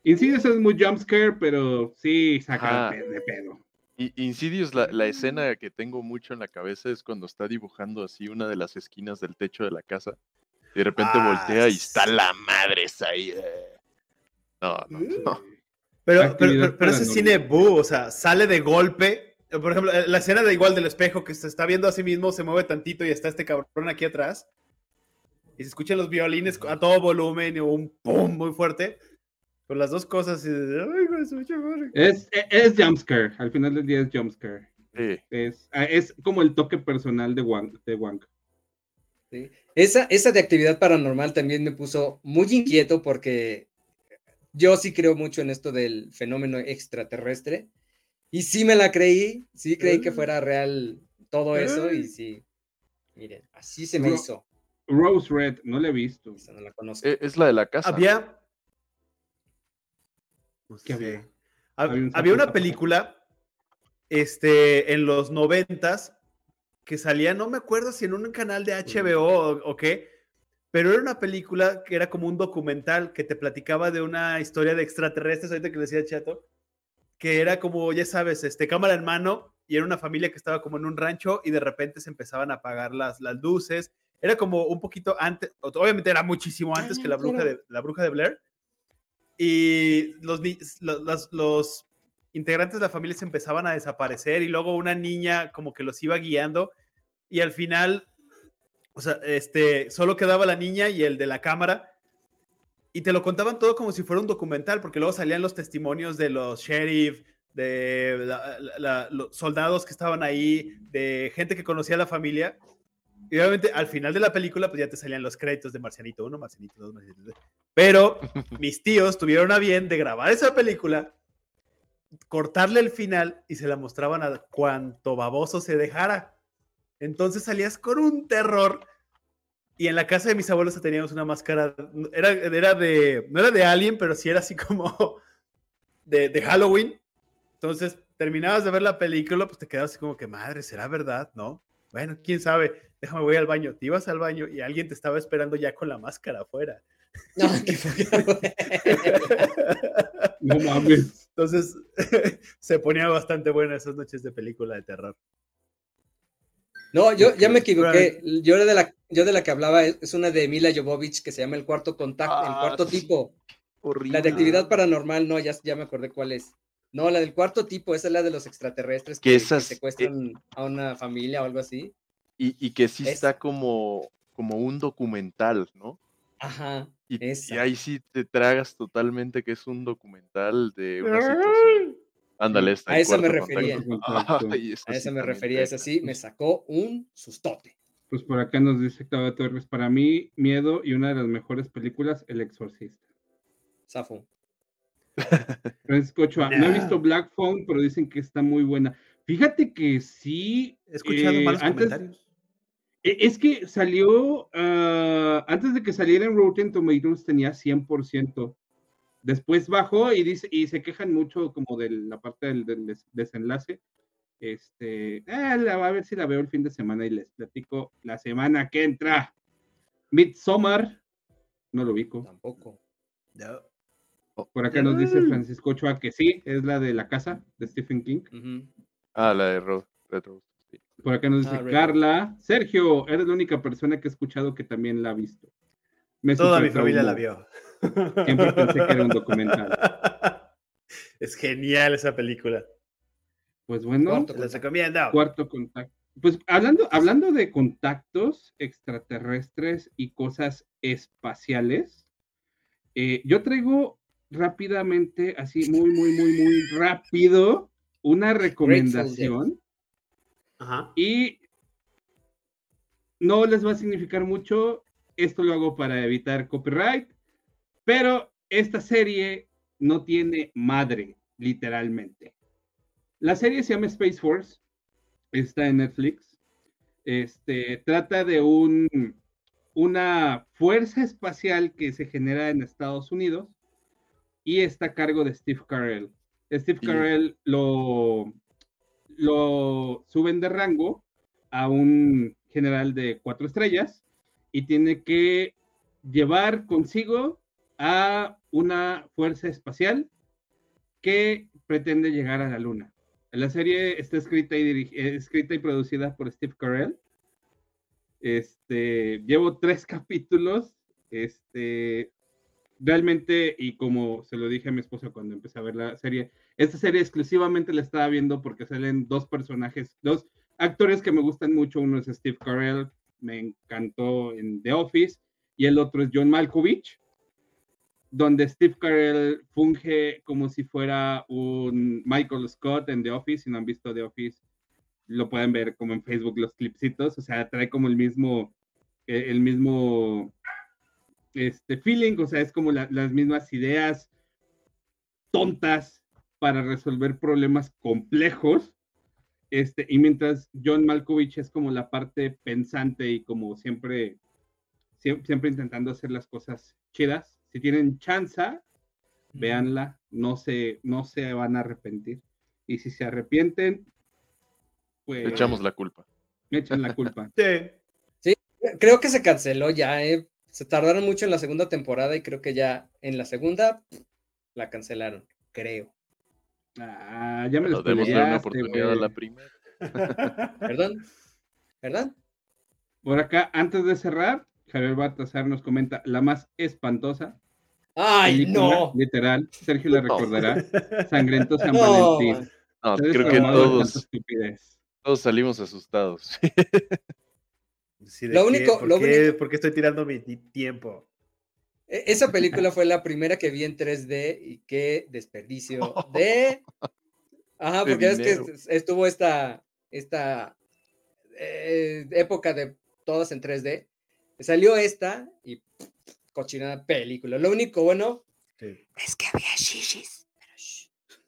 Insidious es muy jumpscare, pero sí saca de pedo. Y Insidious, la, la, escena que tengo mucho en la cabeza es cuando está dibujando así una de las esquinas del techo de la casa Y de repente Ah, voltea y está la madre esa ahí. eh. No, no, no. Pero, pero, pero, pero ese cine boo, o sea, sale de golpe. Por ejemplo, eh, la escena de igual del espejo que se está viendo a sí mismo, se mueve tantito y está este cabrón aquí atrás. Y se escuchan los violines a todo volumen y un pum muy fuerte. Con las dos cosas. Y. Es, es, es jumpscare. Al final del día es jumpscare. Sí. Es, ah, es como el toque personal de Wang. De Wang. Sí. Esa, esa de actividad paranormal también me puso muy inquieto porque yo sí creo mucho en esto del fenómeno extraterrestre y sí me la creí, sí creí que fuera real todo eso y sí, miren, así se me hizo. Rose Red, no la he visto. Esa no la conozco. Eh, Es la de la casa. Había. no ¿Qué sé. había? Hab- Había un Había una película este, en los noventas que salía, no me acuerdo si en un canal de HBO o, o qué, pero era una película que era como un documental que te platicaba de una historia de extraterrestres, ahorita que le decía Chato, que era como, ya sabes, este, cámara en mano y era una familia que estaba como en un rancho y de repente se empezaban a apagar las, las luces. Era como un poquito antes, obviamente era muchísimo antes que la bruja de, la bruja de Blair. Y los, los integrantes de la familia se empezaban a desaparecer y luego una niña como que los iba guiando y al final, o sea, este, solo quedaba la niña y el de la cámara y te lo contaban todo como si fuera un documental porque luego salían los testimonios de los sheriff, de la- la- la- los soldados que estaban ahí, de gente que conocía a la familia. Y obviamente al final de la película pues ya te salían los créditos de Marcianito 1, Marcianito 2, Marcianito 3. Pero mis tíos tuvieron a bien de grabar esa película, cortarle el final y se la mostraban a cuanto baboso se dejara. Entonces salías con un terror. Y en la casa de mis abuelos teníamos una máscara, era, era de, no era de Alien, pero sí era así como de, de Halloween. Entonces terminabas de ver la película, pues te quedabas así como que, madre, ¿será verdad? ¿No? Bueno, quién sabe, déjame voy al baño. Te ibas al baño y alguien te estaba esperando ya con la máscara afuera. No, qué No mames. Entonces se ponía bastante buena esas noches de película de terror. No, yo ya me equivoqué. Yo de la, yo de la que hablaba es una de Mila Jovovich que se llama El Cuarto Contacto, El Ah, Cuarto. Tipo. Horrible. La de actividad paranormal, no, ya, ya me acordé cuál es. No, la del cuarto tipo, esa es la de los extraterrestres Que que, esas- que secuestran a una familia o algo así. Y, y que sí está como, como un documental, ¿no? Ajá. Y, ahí sí te tragas totalmente que es un documental de una situación. Ándale, esta. A el esa me refería. A sí esa me refería, te- esa sí, me sacó un sustote. Pues por acá nos dice Octavio Torres, para mí, Miedo y una de las mejores películas, El Exorcista. Zafo. Francisco Ochoa, no he visto Black Phone, pero dicen que está muy buena. Fíjate que sí. He escuchado eh, malos antes- comentarios. e- Es que salió, ah, antes de que saliera en Rotten Tomatoes tenía 100%. Después bajó y dice y se quejan mucho como de la parte del, del des- desenlace. Este, la, a ver si la veo el fin de semana y les platico la semana que entra. Midsommar, no lo ubico. Tampoco. No. Por acá nos dice Francisco Ochoa que sí, es la de la casa de Stephen King. Ah, la de Ro- Red Rose. sí. Por acá nos dice Ah, Carla. Sergio, eres la única persona que he escuchado que también la ha visto. Me Toda mi familia la vio. Siempre pensé que era un documental. Es genial esa película. Pues bueno, Cuarto contacto. recomiendo. cuarto contacto. Pues hablando, hablando de contactos extraterrestres y cosas espaciales, eh, yo traigo rápidamente, así muy, muy, muy, muy rápido, una recomendación Ajá. y no les va a significar mucho. Esto lo hago para evitar copyright, pero esta serie no tiene madre, literalmente. La serie se llama Space Force, está en Netflix. Este trata de un, una fuerza espacial que se genera en Estados Unidos y está a cargo de Steve Carell. Steve Carell lo, lo suben de rango a un general de cuatro estrellas y tiene que llevar consigo a una fuerza espacial que pretende llegar a la luna. La serie está escrita y, eh, escrita y producida por Steve Carell. Este, llevo tres capítulos. Este, realmente, y como se lo dije a mi esposa cuando empecé a ver la serie, esta serie exclusivamente la estaba viendo porque salen dos personajes, dos actores que me gustan mucho. Uno es Steve Carell, me encantó en The Office, y el otro es John Malkovich, donde Steve Carell funge como si fuera un Michael Scott en The Office. Si no han visto The Office, lo pueden ver como en Facebook los clipsitos. O sea, trae como el mismo, eh, el mismo este feeling, o sea, es como las mismas ideas tontas para resolver problemas complejos. Este, y mientras John Malkovich es como la parte pensante y como siempre, siempre, intentando hacer las cosas chidas. Si tienen chance, véanla, no se, no se van a arrepentir. Y si se arrepienten, pues... Echamos la culpa. Echan la culpa. sí. Sí, creo que se canceló ya, ¿eh? Se tardaron mucho en la segunda temporada y creo que ya en la segunda la cancelaron, creo. Ah, ya me lo debemos dar una oportunidad a la primera. ¿Perdón? ¿Verdad? Por acá, antes de cerrar, Javier Baltasar nos comenta la más espantosa. ¡Ay, no! Literal, Sergio le recordará. Sangriento San Valentín. No, creo que todos, todos salimos asustados. lo único, ¿por, qué, ¿Por qué estoy tirando mi tiempo? E, esa película fue la primera que vi en 3D y qué desperdicio de. Ajá, porque es que estuvo esta, esta eh, época de todas en 3D. Salió esta y cochinada película. Lo único bueno es que había shishis.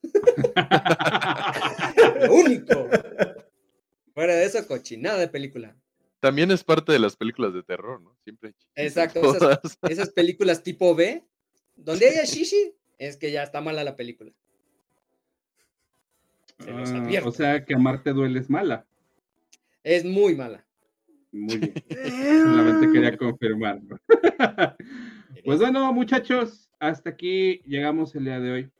Lo único. Fuera de eso, cochinada de película. También es parte de las películas de terror, ¿no? Siempre. Exacto, esas, películas tipo B, donde haya shishi, es que ya está mala la película. Ah, o sea que amarte duele es mala. Es muy mala. Muy bien. Solamente quería confirmarlo. pues bueno, muchachos, hasta aquí llegamos el día de hoy.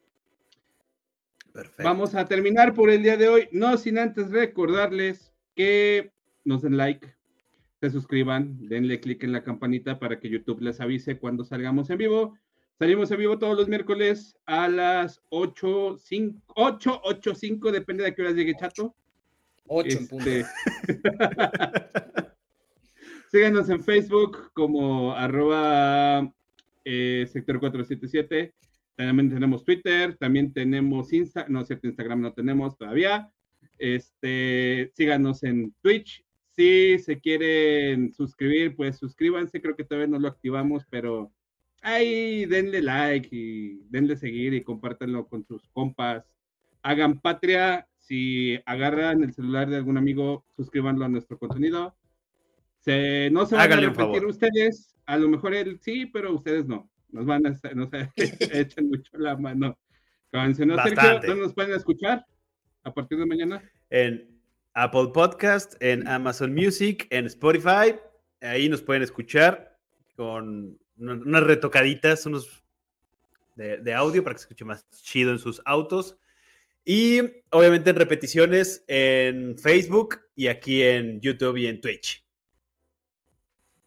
Perfecto. Vamos a terminar por el día de hoy, no sin antes recordarles que nos den like, se suscriban, denle clic en la campanita para que YouTube les avise cuando salgamos en vivo. Salimos en vivo todos los miércoles a las 8, 5, 8, 8, 5, depende de qué horas llegue Chato. 8 en punto. Este, síganos en Facebook como arroba eh, sector 477. También tenemos Twitter, también tenemos Insta, no cierto, Instagram no tenemos todavía. Este, síganos en Twitch si se quieren suscribir, pues suscríbanse. Creo que todavía no lo activamos, pero ahí denle like y denle seguir y compártanlo con sus compas. Hagan patria. Si agarran el celular de algún amigo, suscríbanlo a nuestro contenido. Se, no se van a repetir ustedes. A lo mejor él sí, pero ustedes no. Nos van a, nos echan mucho la mano. Como mencionó Sergio, ¿dónde nos pueden escuchar? A partir de mañana. En Apple Podcast, en Amazon Music, en Spotify. Ahí nos pueden escuchar con unas retocaditas, unos de, audio para que se escuche más chido en sus autos. Y obviamente en repeticiones en Facebook y aquí en YouTube y en Twitch.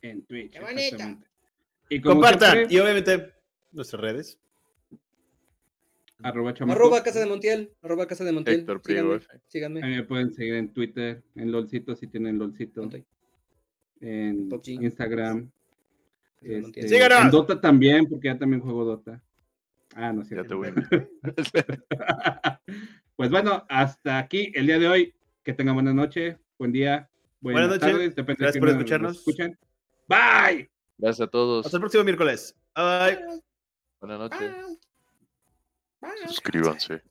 En Twitch. Y Compartan. Y obviamente nuestras redes. Arroba, arroba, Casa de Montiel. Arroba Casa de Montiel. Héctor síganme, síganme. me pueden seguir en Twitter, en LOLcito si tienen LOLcito. En Instagram. Este, en Dota también, porque ya también juego Dota. Ah, no sé. Ya te voy. pues bueno, hasta aquí el día de hoy. Que tengan buena noche, buen día, buenas, buenas noches. Tardes, Gracias por escucharnos. Bye. Gracias a todos. Hasta el próximo miércoles. Bye. Buenas noches. Suscríbanse.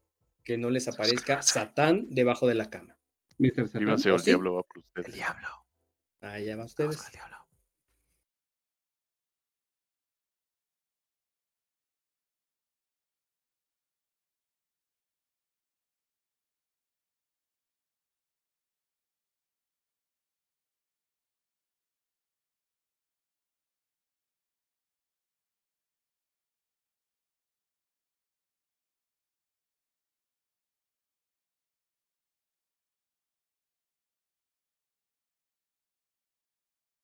Que no les aparezca Satán debajo de la cama. Suscríbanse o el diablo va por ustedes. El diablo. Allá va ustedes.